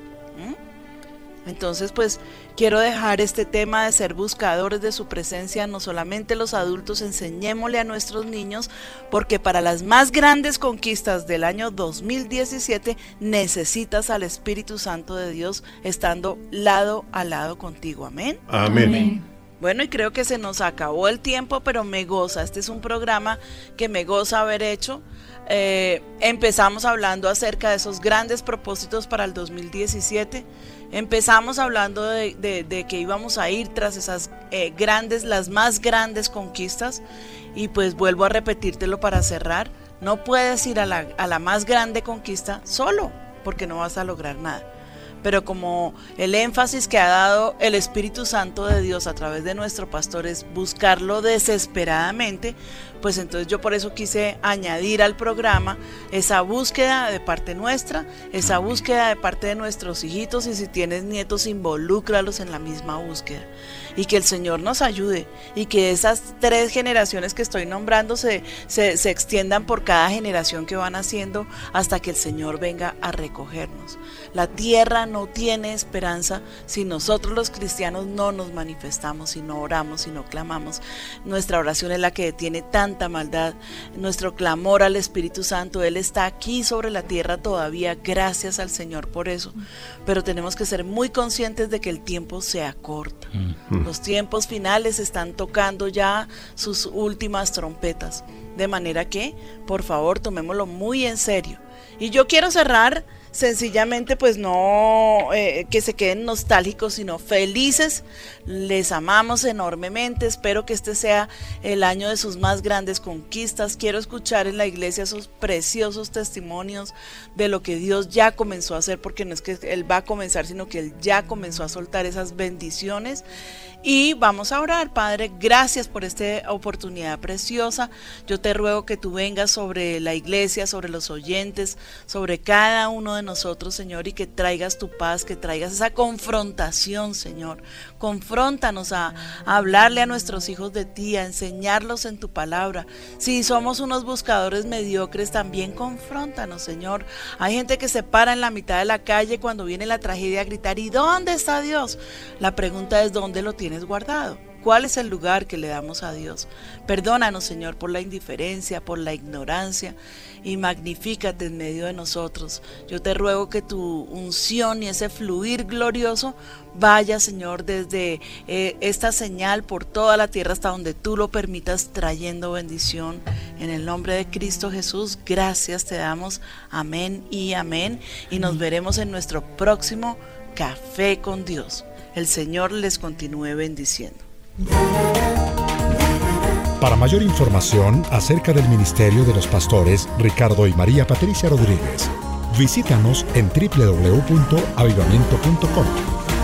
Entonces, pues quiero dejar este tema de ser buscadores de su presencia, no solamente los adultos, enseñémosle a nuestros niños, porque para las más grandes conquistas del año 2017 necesitas al Espíritu Santo de Dios estando lado a lado contigo. Amén. Amén. Bueno, y creo que se nos acabó el tiempo, pero me goza. Este es un programa que me goza haber hecho. Eh, empezamos hablando acerca de esos grandes propósitos para el 2017. Empezamos hablando de, que íbamos a ir tras esas eh, grandes, las más grandes conquistas. Y pues vuelvo a repetírtelo para cerrar. No puedes ir a la, a la más grande conquista solo, porque no vas a lograr nada pero como el énfasis que ha dado el Espíritu Santo de Dios a través de nuestro pastor es buscarlo desesperadamente, pues entonces yo por eso quise añadir al programa esa búsqueda de parte nuestra, esa búsqueda de parte de nuestros hijitos y si tienes nietos, involúcralos en la misma búsqueda. Y que el Señor nos ayude y que esas tres generaciones que estoy nombrando se, se, se extiendan por cada generación que van haciendo hasta que el Señor venga a recogernos. La tierra no tiene esperanza si nosotros los cristianos no nos manifestamos, si no oramos, si no clamamos. Nuestra oración es la que detiene tanta maldad. Nuestro clamor al Espíritu Santo, Él está aquí sobre la tierra todavía. Gracias al Señor por eso. Pero tenemos que ser muy conscientes de que el tiempo se acorta. Los tiempos finales están tocando ya sus últimas trompetas. De manera que, por favor, tomémoslo muy en serio. Y yo quiero cerrar sencillamente, pues no eh, que se queden nostálgicos, sino felices. Les amamos enormemente. Espero que este sea el año de sus más grandes conquistas. Quiero escuchar en la iglesia esos preciosos testimonios de lo que Dios ya comenzó a hacer, porque no es que Él va a comenzar, sino que Él ya comenzó a soltar esas bendiciones. Y vamos a orar, Padre, gracias por esta oportunidad preciosa. Yo te ruego que tú vengas sobre la iglesia, sobre los oyentes, sobre cada uno de nosotros, Señor, y que traigas tu paz, que traigas esa confrontación, Señor. Confróntanos a, hablarle a nuestros hijos de ti, a enseñarlos en tu palabra. Si somos unos buscadores mediocres, también confróntanos, Señor. Hay gente que se para en la mitad de la calle cuando viene la tragedia a gritar, ¿y dónde está Dios? La pregunta es, ¿dónde lo tienes guardado? ¿Cuál es el lugar que le damos a Dios? Perdónanos, Señor, por la indiferencia, por la ignorancia y magnifícate en medio de nosotros. Yo te ruego que tu unción y ese fluir glorioso vaya, Señor, desde eh, esta señal por toda la tierra hasta donde tú lo permitas, trayendo bendición. En el nombre de Cristo Jesús, gracias te damos. Amén y amén. Y nos veremos en nuestro próximo Café con Dios. El Señor les continúe bendiciendo. Para mayor información acerca del ministerio de los pastores Ricardo y María Patricia Rodríguez, visítanos en www.avivamiento.com.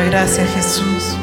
Gracias Jesús.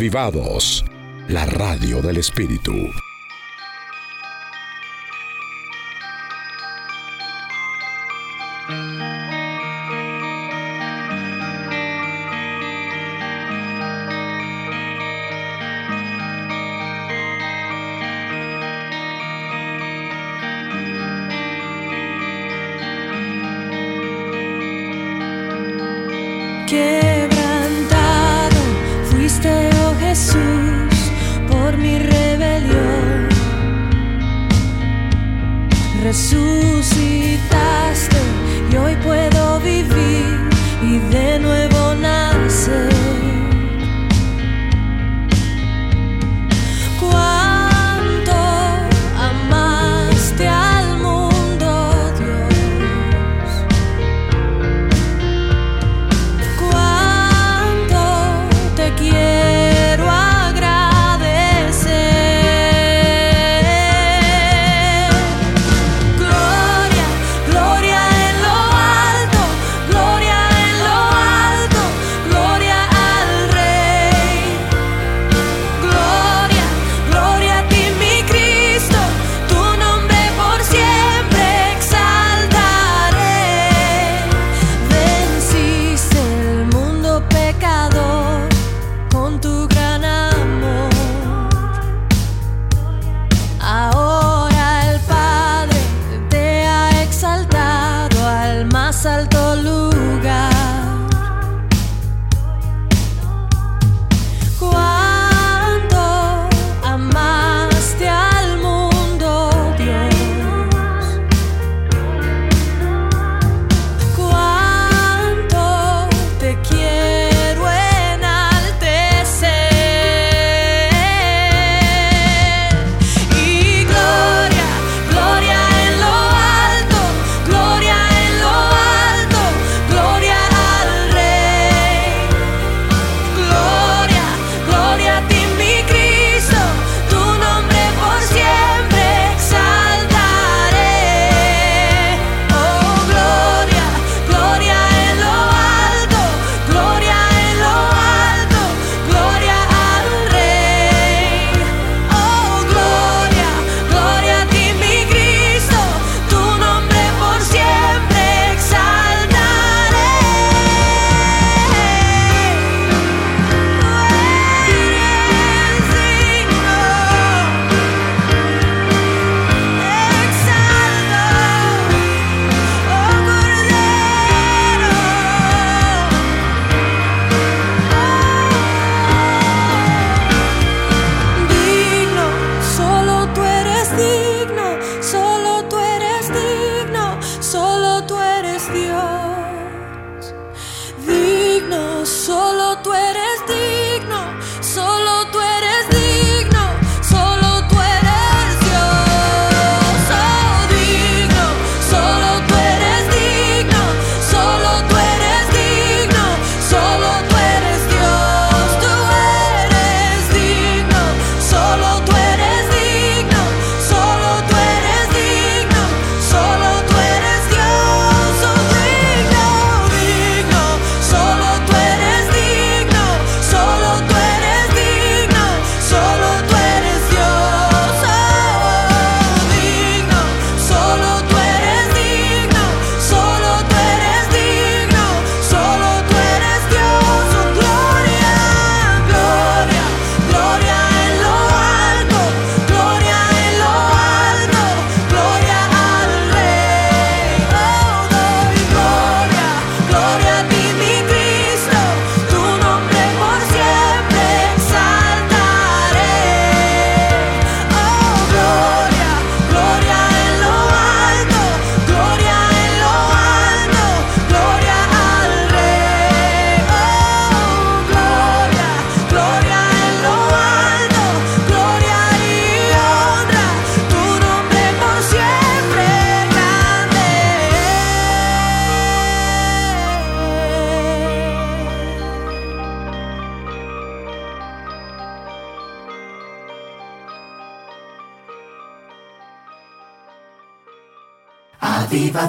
Reavivados, la radio del Espíritu. Quebrantado fuiste. Jesús por mi rebelión. resucita.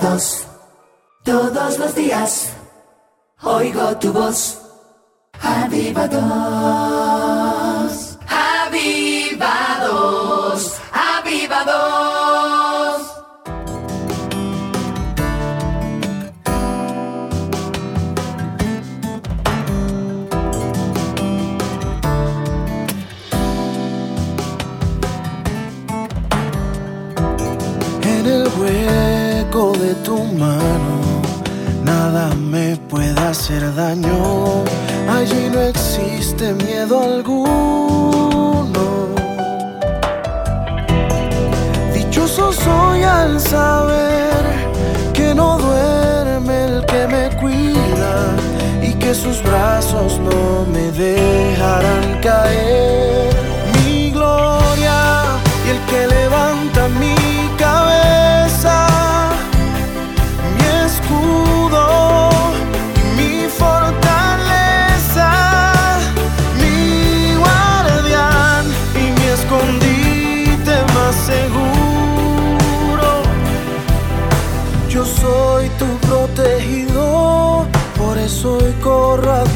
Avivados, hoy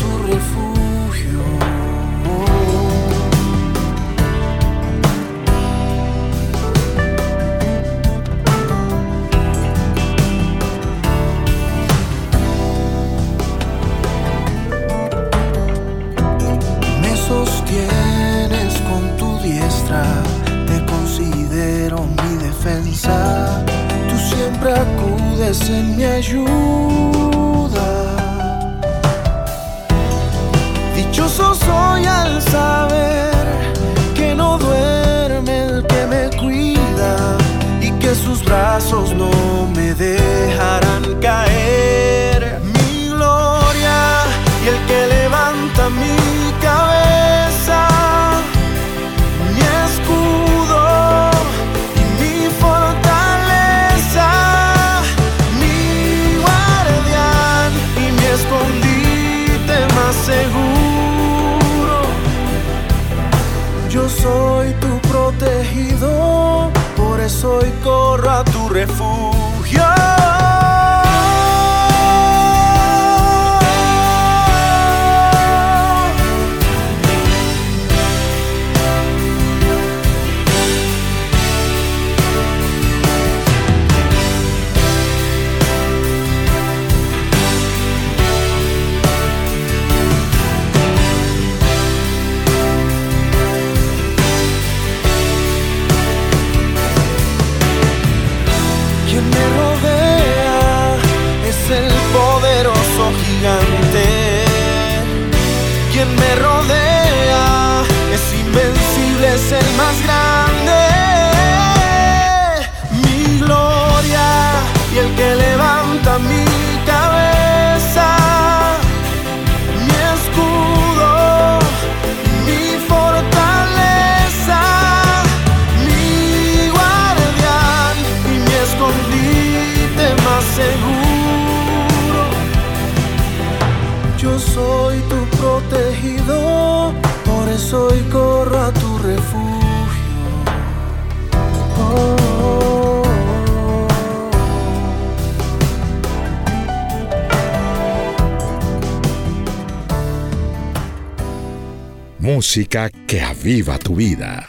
Que aviva tu vida.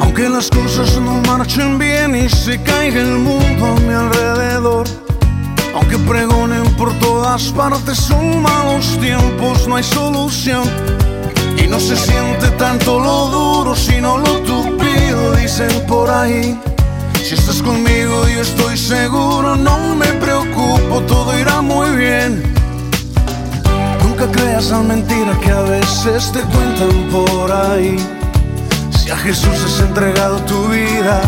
Aunque las cosas no marchen bien y se caiga el mundo a mi alrededor. Aunque pregonen por todas partes son malos tiempos, no hay solución. Y no se siente tanto lo duro, sino lo tupido, dicen por ahí. Si estás conmigo yo estoy seguro, no me preocupo, todo irá muy bien. Nunca creas la mentira que a veces te cuentan por ahí. Si a Jesús has entregado tu vida,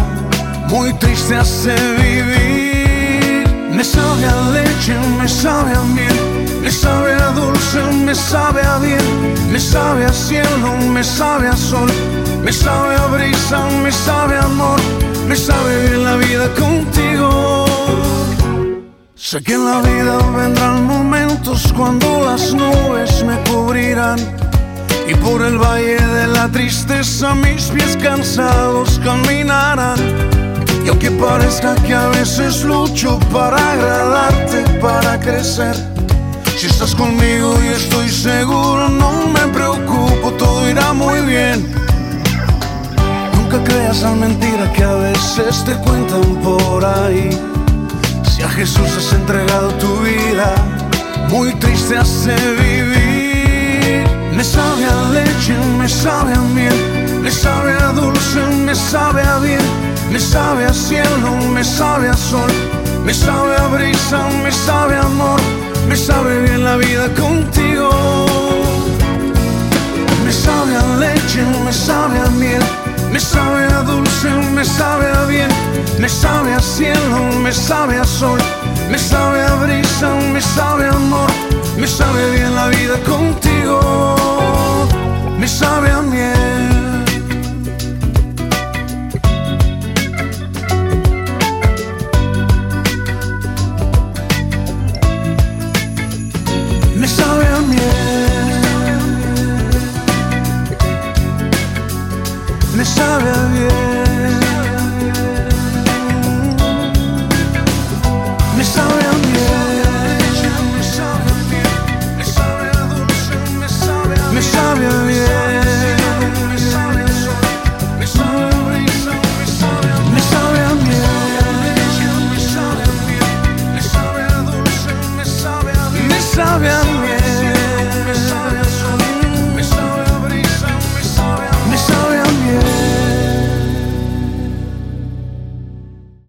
muy triste hace vivir. Me sabe a leche, me sabe a miel, me sabe a dulce, me sabe a bien, me sabe a cielo, me sabe a sol, me sabe a brisa, me sabe a amor, me sabe bien la vida contigo. Sé que en la vida vendrán momentos cuando las nubes me cubrirán. Y por el valle de la tristeza mis pies cansados caminarán. Y aunque parezca que a veces lucho para agradarte, para crecer, si estás conmigo y estoy seguro, no me preocupo, todo irá muy bien. Nunca creas la mentira que a veces te cuentan por ahí. Si a Jesús has entregado tu vida, muy triste hace vivir. Me sabe a leche, me sabe a miel, me sabe a dulce, me sabe a bien, me sabe a cielo, me sabe a sol, me sabe a brisa, me sabe a amor, me sabe bien la vida contigo. Me sabe a leche, me sabe a miel, me sabe a dulce, me sabe a bien, me sabe a cielo, me sabe a sol, me sabe a brisa, me sabe a amor me sabe bien la vida contigo, me sabe a miel.